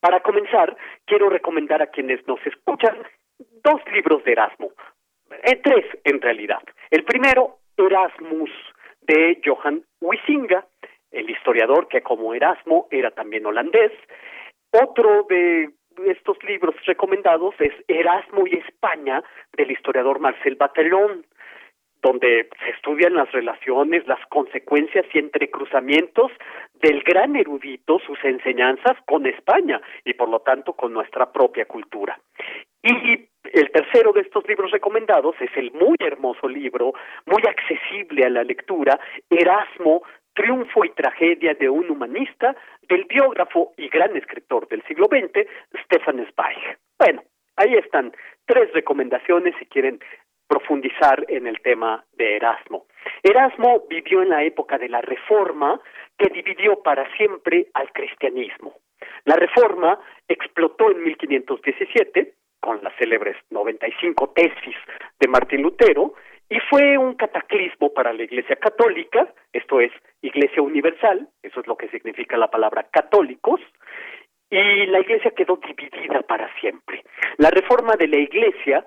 Para comenzar, quiero recomendar a quienes nos escuchan dos libros de Erasmo, eh, tres en realidad. El primero, Erasmus, de Johan Huizinga, el historiador que como Erasmo era también holandés. Otro de estos libros recomendados es Erasmo y España, del historiador Marcel Batelón donde se estudian las relaciones, las consecuencias y entrecruzamientos del gran erudito, sus enseñanzas con España y por lo tanto con nuestra propia cultura. Y el tercero de estos libros recomendados es el muy hermoso libro, muy accesible a la lectura, Erasmo, Triunfo y Tragedia de un Humanista, del biógrafo y gran escritor del siglo XX, Stefan Zweig. Bueno, ahí están tres recomendaciones si quieren profundizar en el tema de Erasmo. Erasmo vivió en la época de la Reforma que dividió para siempre al cristianismo. La Reforma explotó en 1517 con las célebres 95 tesis de Martín Lutero y fue un cataclismo para la Iglesia Católica, esto es Iglesia Universal, eso es lo que significa la palabra católicos, y la Iglesia quedó dividida para siempre. La reforma de la Iglesia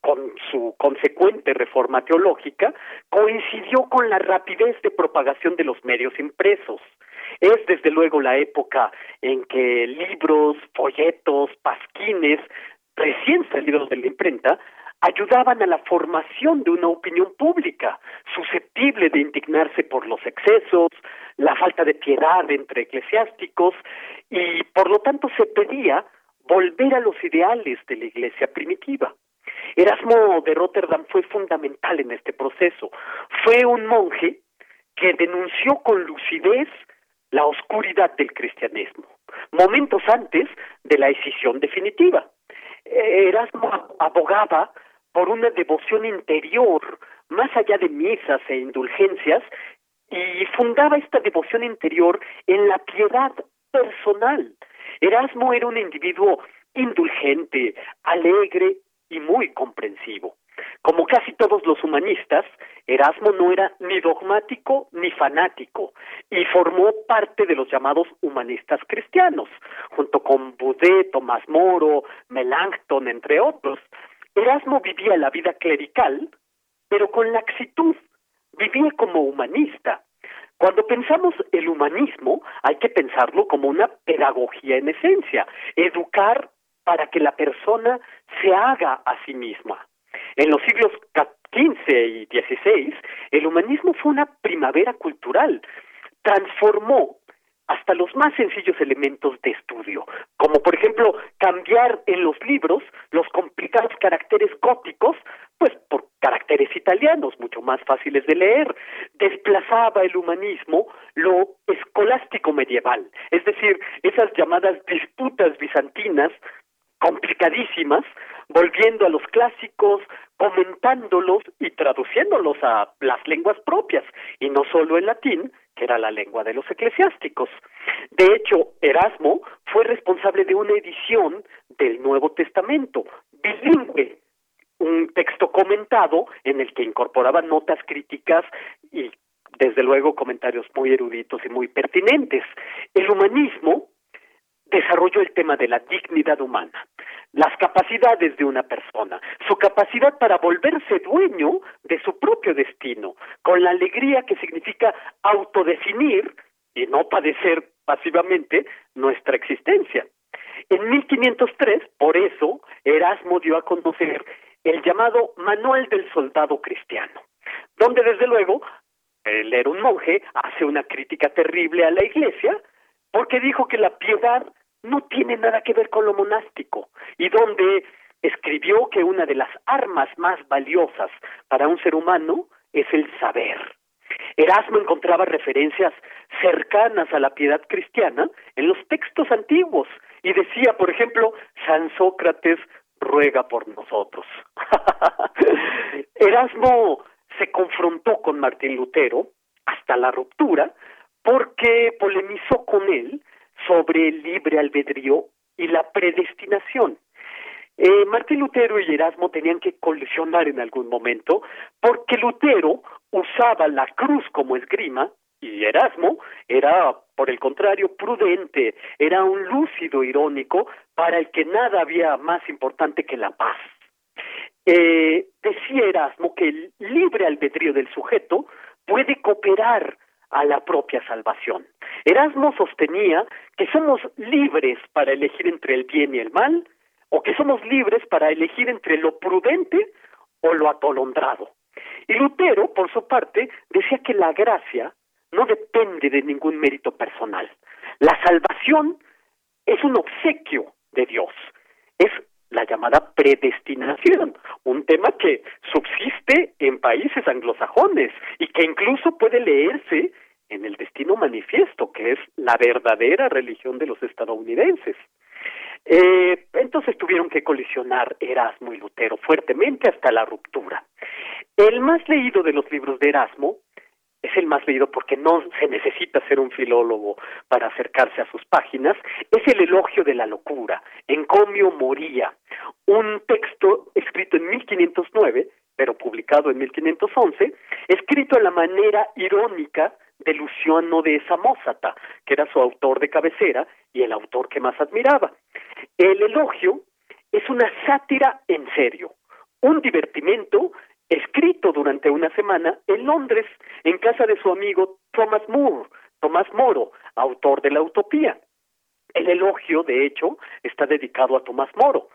con su consecuente reforma teológica, coincidió con la rapidez de propagación de los medios impresos. Es desde luego la época en que libros, folletos, pasquines, recién salidos de la imprenta, ayudaban a la formación de una opinión pública susceptible de indignarse por los excesos, la falta de piedad entre eclesiásticos y por lo tanto se pedía volver a los ideales de la iglesia primitiva. Erasmo de Rotterdam fue fundamental en este proceso. Fue un monje que denunció con lucidez la oscuridad del cristianismo, momentos antes de la decisión definitiva. Erasmo abogaba por una devoción interior, más allá de misas e indulgencias, y fundaba esta devoción interior en la piedad personal. Erasmo era un individuo indulgente, alegre y muy comprensivo. Como casi todos los humanistas, Erasmo no era ni dogmático ni fanático y formó parte de los llamados humanistas cristianos, junto con Boudet, Tomás Moro, Melanchthon, entre otros. Erasmo vivía la vida clerical, pero con laxitud, vivía como humanista. Cuando pensamos el humanismo, hay que pensarlo como una pedagogía en esencia, educar para que la persona se haga a sí misma. En los siglos XV y XVI, el humanismo fue una primavera cultural. Transformó hasta los más sencillos elementos de estudio, como por ejemplo cambiar en los libros los complicados caracteres góticos, pues por caracteres italianos, mucho más fáciles de leer. Desplazaba el humanismo lo escolástico medieval, es decir, esas llamadas disputas bizantinas complicadísimas, volviendo a los clásicos, comentándolos y traduciéndolos a las lenguas propias, y no solo en latín, que era la lengua de los eclesiásticos. De hecho, Erasmo fue responsable de una edición del Nuevo Testamento, bilingüe, un texto comentado en el que incorporaba notas críticas y desde luego comentarios muy eruditos y muy pertinentes. El humanismo desarrolló el tema de la dignidad humana, las capacidades de una persona, su capacidad para volverse dueño de su propio destino, con la alegría que significa autodefinir y no padecer pasivamente nuestra existencia. En 1503, por eso, Erasmo dio a conocer el llamado Manual del Soldado Cristiano, donde desde luego él era un monje, hace una crítica terrible a la iglesia, porque dijo que la piedad no tiene nada que ver con lo monástico y donde escribió que una de las armas más valiosas para un ser humano es el saber. Erasmo encontraba referencias cercanas a la piedad cristiana en los textos antiguos y decía, por ejemplo, San Sócrates ruega por nosotros. [laughs] Erasmo se confrontó con Martín Lutero hasta la ruptura porque polemizó con él sobre el libre albedrío y la predestinación. Eh, Martín Lutero y Erasmo tenían que colisionar en algún momento porque Lutero usaba la cruz como esgrima y Erasmo era, por el contrario, prudente, era un lúcido irónico para el que nada había más importante que la paz. Eh, decía Erasmo que el libre albedrío del sujeto puede cooperar a la propia salvación. Erasmo sostenía que somos libres para elegir entre el bien y el mal, o que somos libres para elegir entre lo prudente o lo atolondrado. Y Lutero, por su parte, decía que la gracia no depende de ningún mérito personal. La salvación es un obsequio de Dios, es la llamada predestinación, un tema que subsiste en países anglosajones y que incluso puede leerse en el destino manifiesto, que es la verdadera religión de los estadounidenses. Eh, entonces tuvieron que colisionar Erasmo y Lutero fuertemente hasta la ruptura. El más leído de los libros de Erasmo es el más leído porque no se necesita ser un filólogo para acercarse a sus páginas, es el elogio de la locura, Encomio Moría, un texto escrito en 1509, pero publicado en 1511, escrito a la manera irónica de Luciano de Samosata, que era su autor de cabecera y el autor que más admiraba. El elogio es una sátira en serio, un divertimento escrito durante una semana en Londres, en casa de su amigo Thomas Moore, Tomás Moro, autor de la utopía. El elogio, de hecho, está dedicado a Tomás Moro.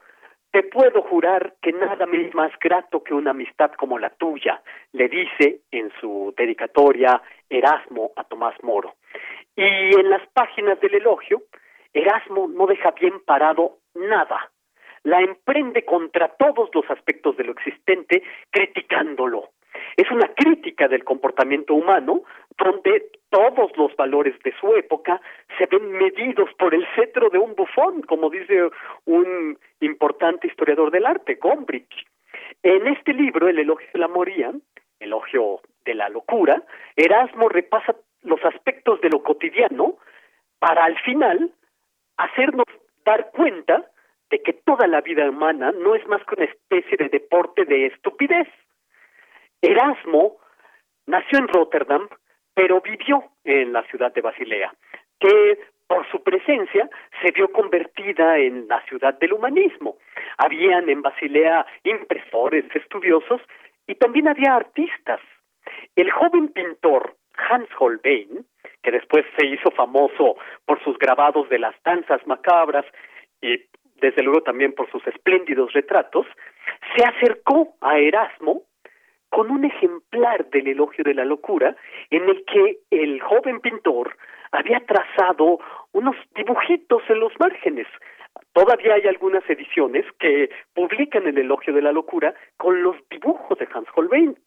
Te puedo jurar que nada me es más grato que una amistad como la tuya, le dice en su dedicatoria Erasmo a Tomás Moro. Y en las páginas del elogio, Erasmo no deja bien parado nada. La emprende contra todos los aspectos de lo existente, criticándolo. Es una crítica del comportamiento humano donde todos los valores de su época se ven medidos por el cetro de un bufón, como dice un importante historiador del arte, Gombrich. En este libro, El elogio de la moría, elogio de la locura, Erasmo repasa los aspectos de lo cotidiano para al final hacernos dar cuenta de que toda la vida humana no es más que una especie de deporte de estupidez. Erasmo nació en Rotterdam, pero vivió en la ciudad de Basilea, que por su presencia se vio convertida en la ciudad del humanismo. Habían en Basilea impresores, estudiosos y también había artistas. El joven pintor Hans Holbein, que después se hizo famoso por sus grabados de las danzas macabras y desde luego también por sus espléndidos retratos, se acercó a Erasmo con un ejemplar del elogio de la locura en el que el joven pintor había trazado unos dibujitos en los márgenes. Todavía hay algunas ediciones que publican el elogio de la locura con los dibujos de Hans Holbein.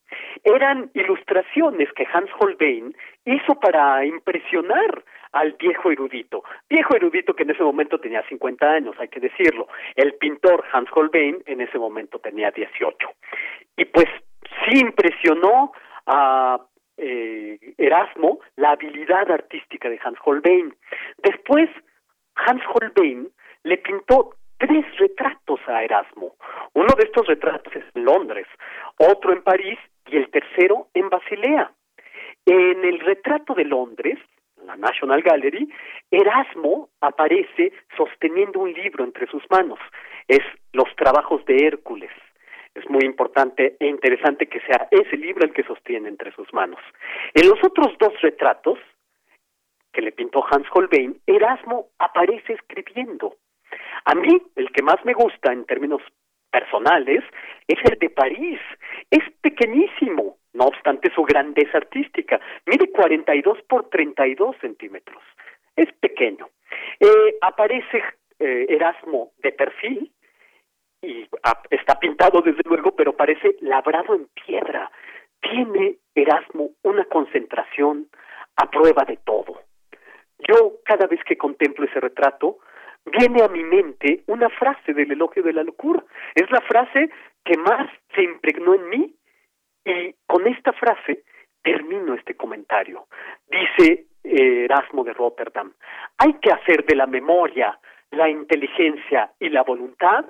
Eran ilustraciones que Hans Holbein hizo para impresionar al viejo erudito. Viejo erudito que en ese momento tenía 50 años, hay que decirlo. El pintor Hans Holbein en ese momento tenía 18. Y pues sí impresionó a eh, Erasmo la habilidad artística de Hans Holbein. Después, Hans Holbein le pintó tres retratos a Erasmo. Uno de estos retratos es en Londres, otro en París y el tercero en Basilea. En el retrato de Londres, la National Gallery, Erasmo aparece sosteniendo un libro entre sus manos. Es Los trabajos de Hércules es muy importante e interesante que sea ese libro el que sostiene entre sus manos. En los otros dos retratos que le pintó Hans Holbein, Erasmo aparece escribiendo. A mí, el que más me gusta en términos personales es el de París. Es pequeñísimo, no obstante su grandeza artística. Mide 42 por 32 centímetros. Es pequeño. Eh, aparece eh, Erasmo de perfil, y está pintado desde luego, pero parece labrado en piedra. Tiene Erasmo una concentración a prueba de todo. Yo cada vez que contemplo ese retrato, viene a mi mente una frase del elogio de la locura. Es la frase que más se impregnó en mí y con esta frase termino este comentario. Dice eh, Erasmo de Rotterdam, hay que hacer de la memoria, la inteligencia y la voluntad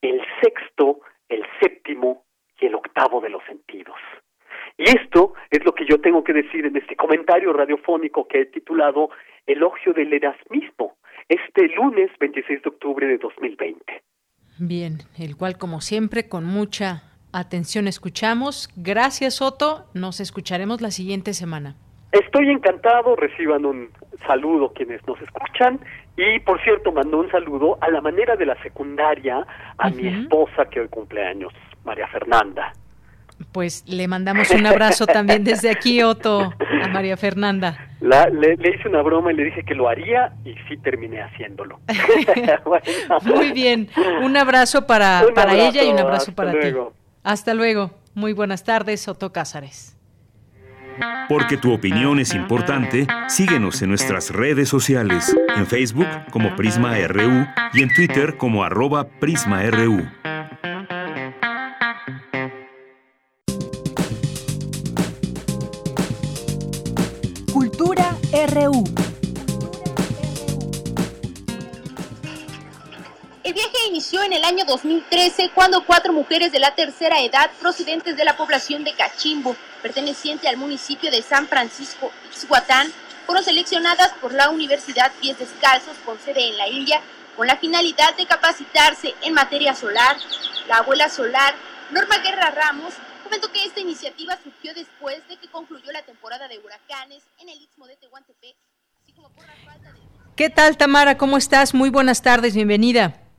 el sexto, el séptimo y el octavo de los sentidos. Y esto es lo que yo tengo que decir en este comentario radiofónico que he titulado Elogio del Erasmismo, este lunes 26 de octubre de 2020. Bien, el cual como siempre con mucha atención escuchamos. Gracias Otto, nos escucharemos la siguiente semana. Estoy encantado, reciban un saludo quienes nos escuchan y por cierto mando un saludo a la manera de la secundaria a mi esposa que hoy cumpleaños, María Fernanda. Pues le mandamos un abrazo también desde aquí, Otto, a María Fernanda. le, hice una broma y le dije que lo haría y sí terminé haciéndolo. [laughs] Muy bien, un abrazo para, para ella y un abrazo para ti. Hasta luego. Muy buenas tardes, Otto Cázares. Porque tu opinión es importante, síguenos en nuestras redes sociales, en Facebook como Prisma RU y en Twitter como arroba PrismaRU. En el año 2013 cuando cuatro mujeres de la tercera edad procedentes de la población de Cachimbo perteneciente al municipio de San Francisco Ixhuatán, fueron seleccionadas por la Universidad Pies Descalzos con sede en la India con la finalidad de capacitarse en materia solar. La abuela solar, Norma Guerra Ramos, comentó que esta iniciativa surgió después de que concluyó la temporada de huracanes en el Istmo de Tehuantepec ¿Qué tal, Tamara? ¿Cómo estás? Muy buenas tardes, bienvenida.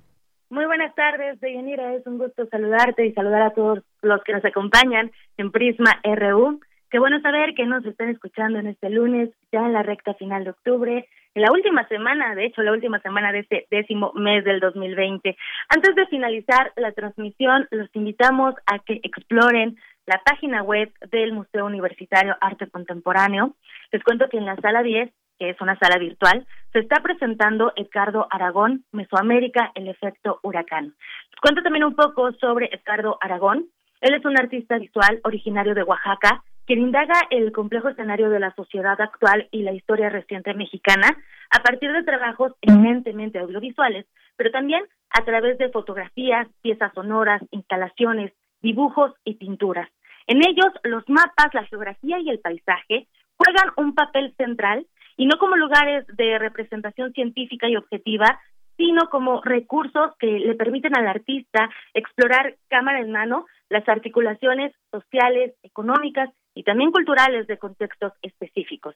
Muy buenas tardes, Deyanira. Es un gusto saludarte y saludar a todos los que nos acompañan en Prisma RU. Qué bueno saber que nos están escuchando en este lunes, ya en la recta final de octubre, en la última semana, de hecho, la última semana de este décimo mes del 2020. Antes de finalizar la transmisión, los invitamos a que exploren la página web del Museo Universitario Arte Contemporáneo. Les cuento que en la sala 10 que es una sala virtual, se está presentando Edgardo Aragón, Mesoamérica, el efecto huracán. Cuento también un poco sobre Edgardo Aragón. Él es un artista visual originario de Oaxaca, quien indaga el complejo escenario de la sociedad actual y la historia reciente mexicana a partir de trabajos eminentemente audiovisuales, pero también a través de fotografías, piezas sonoras, instalaciones, dibujos y pinturas. En ellos, los mapas, la geografía y el paisaje juegan un papel central y no como lugares de representación científica y objetiva, sino como recursos que le permiten al artista explorar cámara en mano las articulaciones sociales, económicas y también culturales de contextos específicos.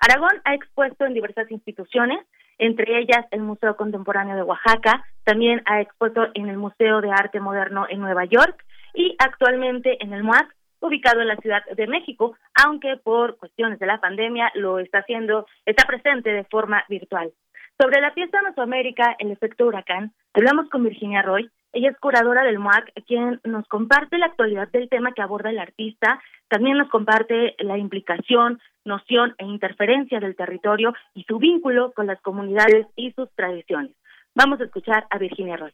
Aragón ha expuesto en diversas instituciones, entre ellas el Museo Contemporáneo de Oaxaca, también ha expuesto en el Museo de Arte Moderno en Nueva York y actualmente en el MUAC, ubicado en la Ciudad de México, aunque por cuestiones de la pandemia lo está haciendo, está presente de forma virtual. Sobre la pieza Mesoamérica, el efecto huracán, hablamos con Virginia Roy. Ella es curadora del MUAC, quien nos comparte la actualidad del tema que aborda el artista. También nos comparte la implicación, noción e interferencia del territorio y su vínculo con las comunidades y sus tradiciones. Vamos a escuchar a Virginia Roy.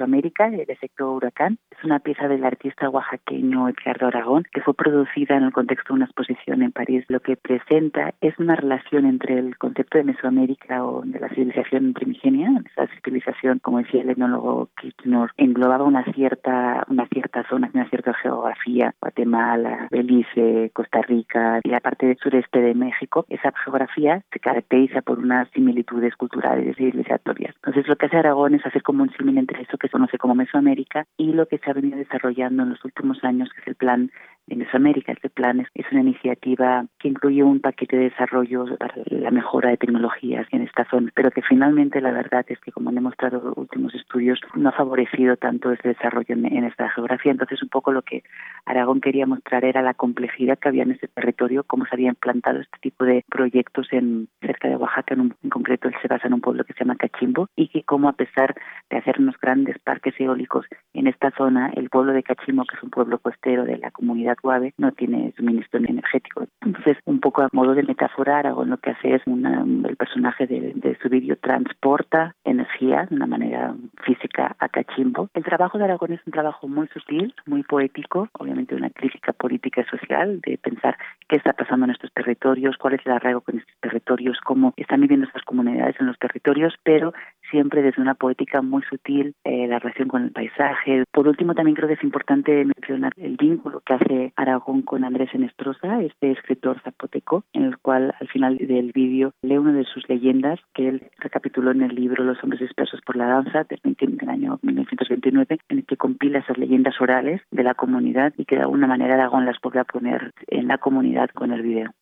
América, el efecto huracán. Es una pieza del artista oaxaqueño Edgardo Aragón que fue producida en el contexto de una exposición en París. Lo que presenta es una relación entre el concepto de Mesoamérica o de la civilización primigenia, esa civilización, como decía el etnólogo Kirchner, englobaba una cierta, una cierta zona, una cierta geografía, Guatemala, Belice, Costa Rica y la parte del sureste de México. Esa geografía se caracteriza por unas similitudes culturales y civilizatorias. Entonces lo que hace Aragón es hacer como un símil entre eso que se conoce como Mesoamérica y lo que se ha venido desarrollando en los últimos años, que es el plan de Mesoamérica. Este plan es, una iniciativa que incluye un paquete de desarrollo para la mejora de tecnologías en esta zona, pero que finalmente la verdad es que, como han demostrado últimos estudios, no ha favorecido tanto este desarrollo en, esta geografía. Entonces, un poco lo que Aragón quería mostrar era la complejidad que había en este territorio, cómo se habían plantado este tipo de proyectos en cerca de Oaxaca, en, en concreto se basa en un pueblo que se llama Cachimbo, y que cómo a pesar de hacer unos parques eólicos en esta zona, el pueblo de Cachimbo, que es un pueblo costero de la comunidad Guave, no tiene suministro energético. Entonces, un poco a modo de metáfora, Aragón lo que hace es una, el personaje de, de su vídeo transporta energía de una manera física a Cachimbo. El trabajo de Aragón es un trabajo muy sutil, muy poético, obviamente una crítica política y social, de pensar qué está pasando en estos territorios, cuál es el arraigo con estos territorios, cómo están viviendo estas comunidades en los territorios, pero siempre desde una poética muy sutil, eh, la relación con el paisaje. Por último, también creo que es importante mencionar el vínculo que hace Aragón con Andrés Enestrosa, este escritor zapoteco, en el cual al final del vídeo lee una de sus leyendas que él recapituló en el libro Los hombres dispersos por la danza del, del año 1929, en el que compila esas leyendas orales de la comunidad y que de alguna manera Aragón las podrá poner en la comunidad con el video.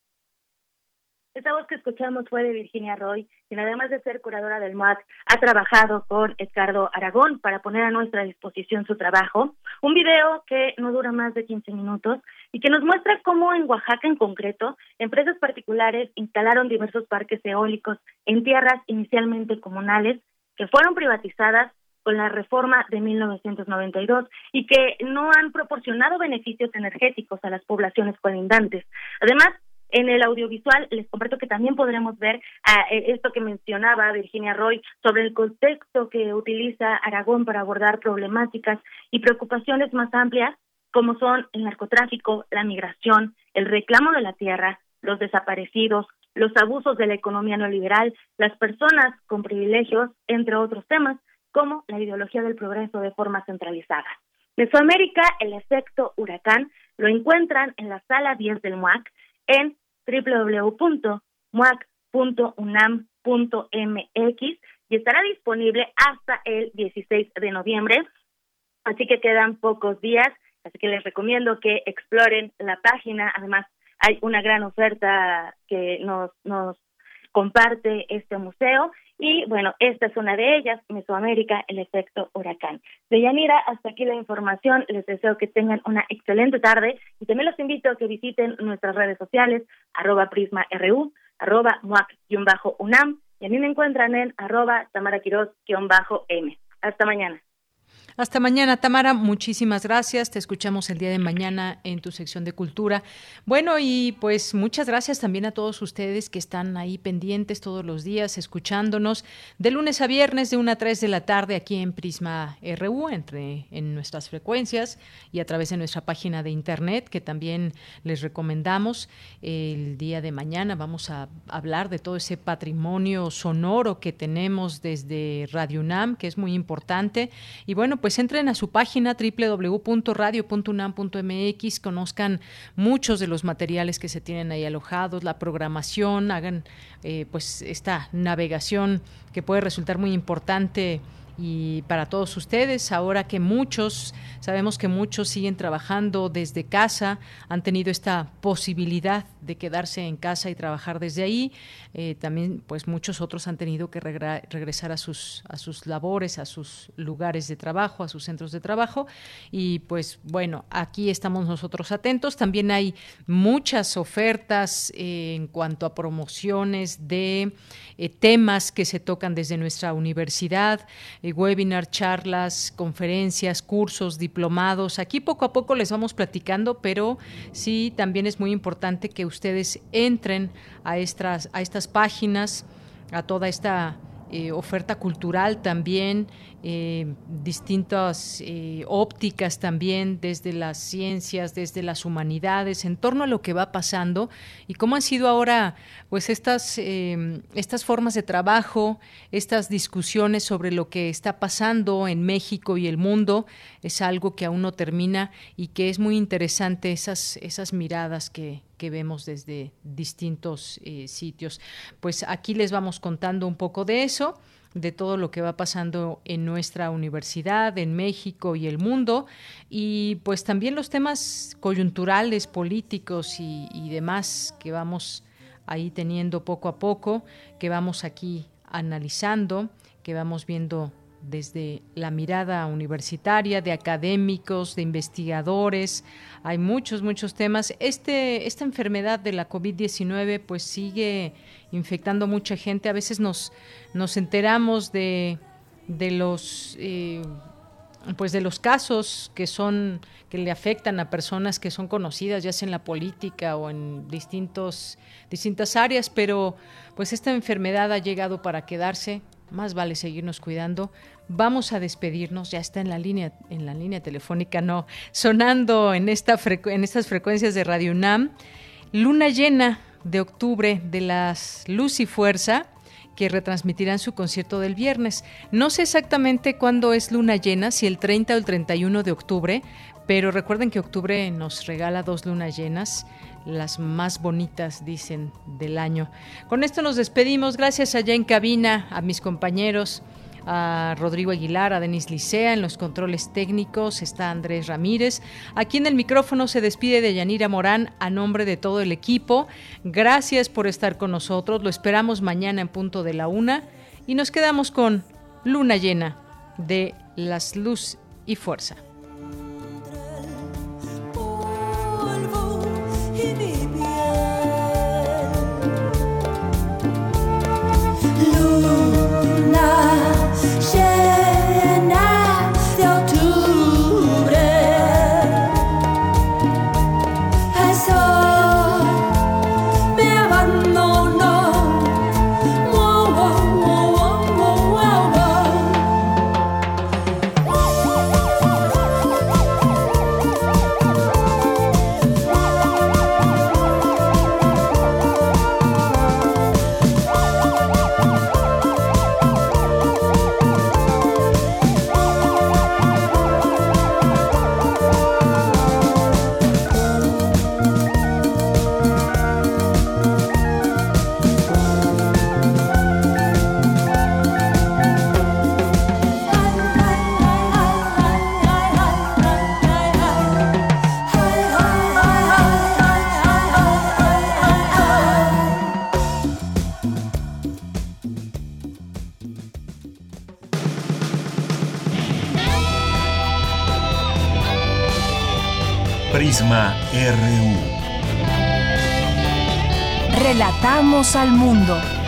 Esta voz que escuchamos fue de Virginia Roy, quien además de ser curadora del MAC, ha trabajado con Edgardo Aragón para poner a nuestra disposición su trabajo. Un video que no dura más de 15 minutos y que nos muestra cómo en Oaxaca en concreto, empresas particulares instalaron diversos parques eólicos en tierras inicialmente comunales que fueron privatizadas con la reforma de 1992 y que no han proporcionado beneficios energéticos a las poblaciones colindantes. Además, en el audiovisual les comparto que también podremos ver ah, eh, esto que mencionaba Virginia Roy sobre el contexto que utiliza Aragón para abordar problemáticas y preocupaciones más amplias como son el narcotráfico, la migración, el reclamo de la tierra, los desaparecidos, los abusos de la economía neoliberal, las personas con privilegios, entre otros temas, como la ideología del progreso de forma centralizada. Mesoamérica, el efecto huracán, lo encuentran en la sala 10 del MUAC en www.muac.unam.mx y estará disponible hasta el 16 de noviembre. Así que quedan pocos días, así que les recomiendo que exploren la página. Además, hay una gran oferta que nos, nos comparte este museo. Y bueno, esta es una de ellas, Mesoamérica, el efecto huracán. De Yanira, hasta aquí la información. Les deseo que tengan una excelente tarde y también los invito a que visiten nuestras redes sociales, arroba prisma.ru, arroba muac-unam y a mí me encuentran en arroba tamaraquiroz-m. Hasta mañana. Hasta mañana, Tamara. Muchísimas gracias. Te escuchamos el día de mañana en tu sección de cultura. Bueno, y pues muchas gracias también a todos ustedes que están ahí pendientes todos los días, escuchándonos de lunes a viernes de 1 a 3 de la tarde aquí en Prisma RU, entre, en nuestras frecuencias y a través de nuestra página de internet, que también les recomendamos. El día de mañana vamos a hablar de todo ese patrimonio sonoro que tenemos desde Radio UNAM, que es muy importante. Y bueno, pues entren a su página www.radio.unam.mx, conozcan muchos de los materiales que se tienen ahí alojados, la programación, hagan eh, pues esta navegación que puede resultar muy importante y para todos ustedes, ahora que muchos, sabemos que muchos siguen trabajando desde casa, han tenido esta posibilidad de quedarse en casa y trabajar desde ahí, eh, también pues muchos otros han tenido que regresar a sus, a sus labores, a sus lugares de trabajo, a sus centros de trabajo. Y pues bueno, aquí estamos nosotros atentos, también hay muchas ofertas eh, en cuanto a promociones de eh, temas que se tocan desde nuestra universidad, webinar, charlas, conferencias, cursos, diplomados. Aquí poco a poco les vamos platicando, pero sí también es muy importante que ustedes entren a estas, a estas páginas, a toda esta eh, oferta cultural también, eh, distintas eh, ópticas también desde las ciencias, desde las humanidades, en torno a lo que va pasando y cómo han sido ahora pues estas, estas formas de trabajo, estas discusiones sobre lo que está pasando en México y el mundo, es algo que aún no termina y que es muy interesante esas, esas miradas que, que vemos desde distintos eh, sitios. Pues aquí les vamos contando un poco de eso de todo lo que va pasando en nuestra universidad, en México y el mundo, y pues también los temas coyunturales, políticos y, y demás que vamos ahí teniendo poco a poco, que vamos aquí analizando, que vamos viendo desde la mirada universitaria, de académicos, de investigadores. Hay muchos, muchos temas. Este, esta enfermedad de la COVID-19 pues sigue infectando mucha gente. A veces nos, nos enteramos de, de los... Eh, pues de los casos que son que le afectan a personas que son conocidas ya sea en la política o en distintos distintas áreas pero pues esta enfermedad ha llegado para quedarse más vale seguirnos cuidando. Vamos a despedirnos, ya está en la línea, en la línea telefónica, no, sonando en, esta en estas frecuencias de Radio UNAM, luna llena de octubre de las Luz y Fuerza, que retransmitirán su concierto del viernes. No sé exactamente cuándo es luna llena, si el 30 o el 31 de octubre, pero recuerden que octubre nos regala dos lunas llenas las más bonitas, dicen, del año. Con esto nos despedimos. Gracias allá en cabina a mis compañeros, a Rodrigo Aguilar, a Denis Licea en los controles técnicos, está Andrés Ramírez. Aquí en el micrófono se despide de Yanira Morán a nombre de todo el equipo. Gracias por estar con nosotros. Lo esperamos mañana en punto de la una y nos quedamos con Luna Llena de Las Luz y Fuerza. Relatamos al mundo.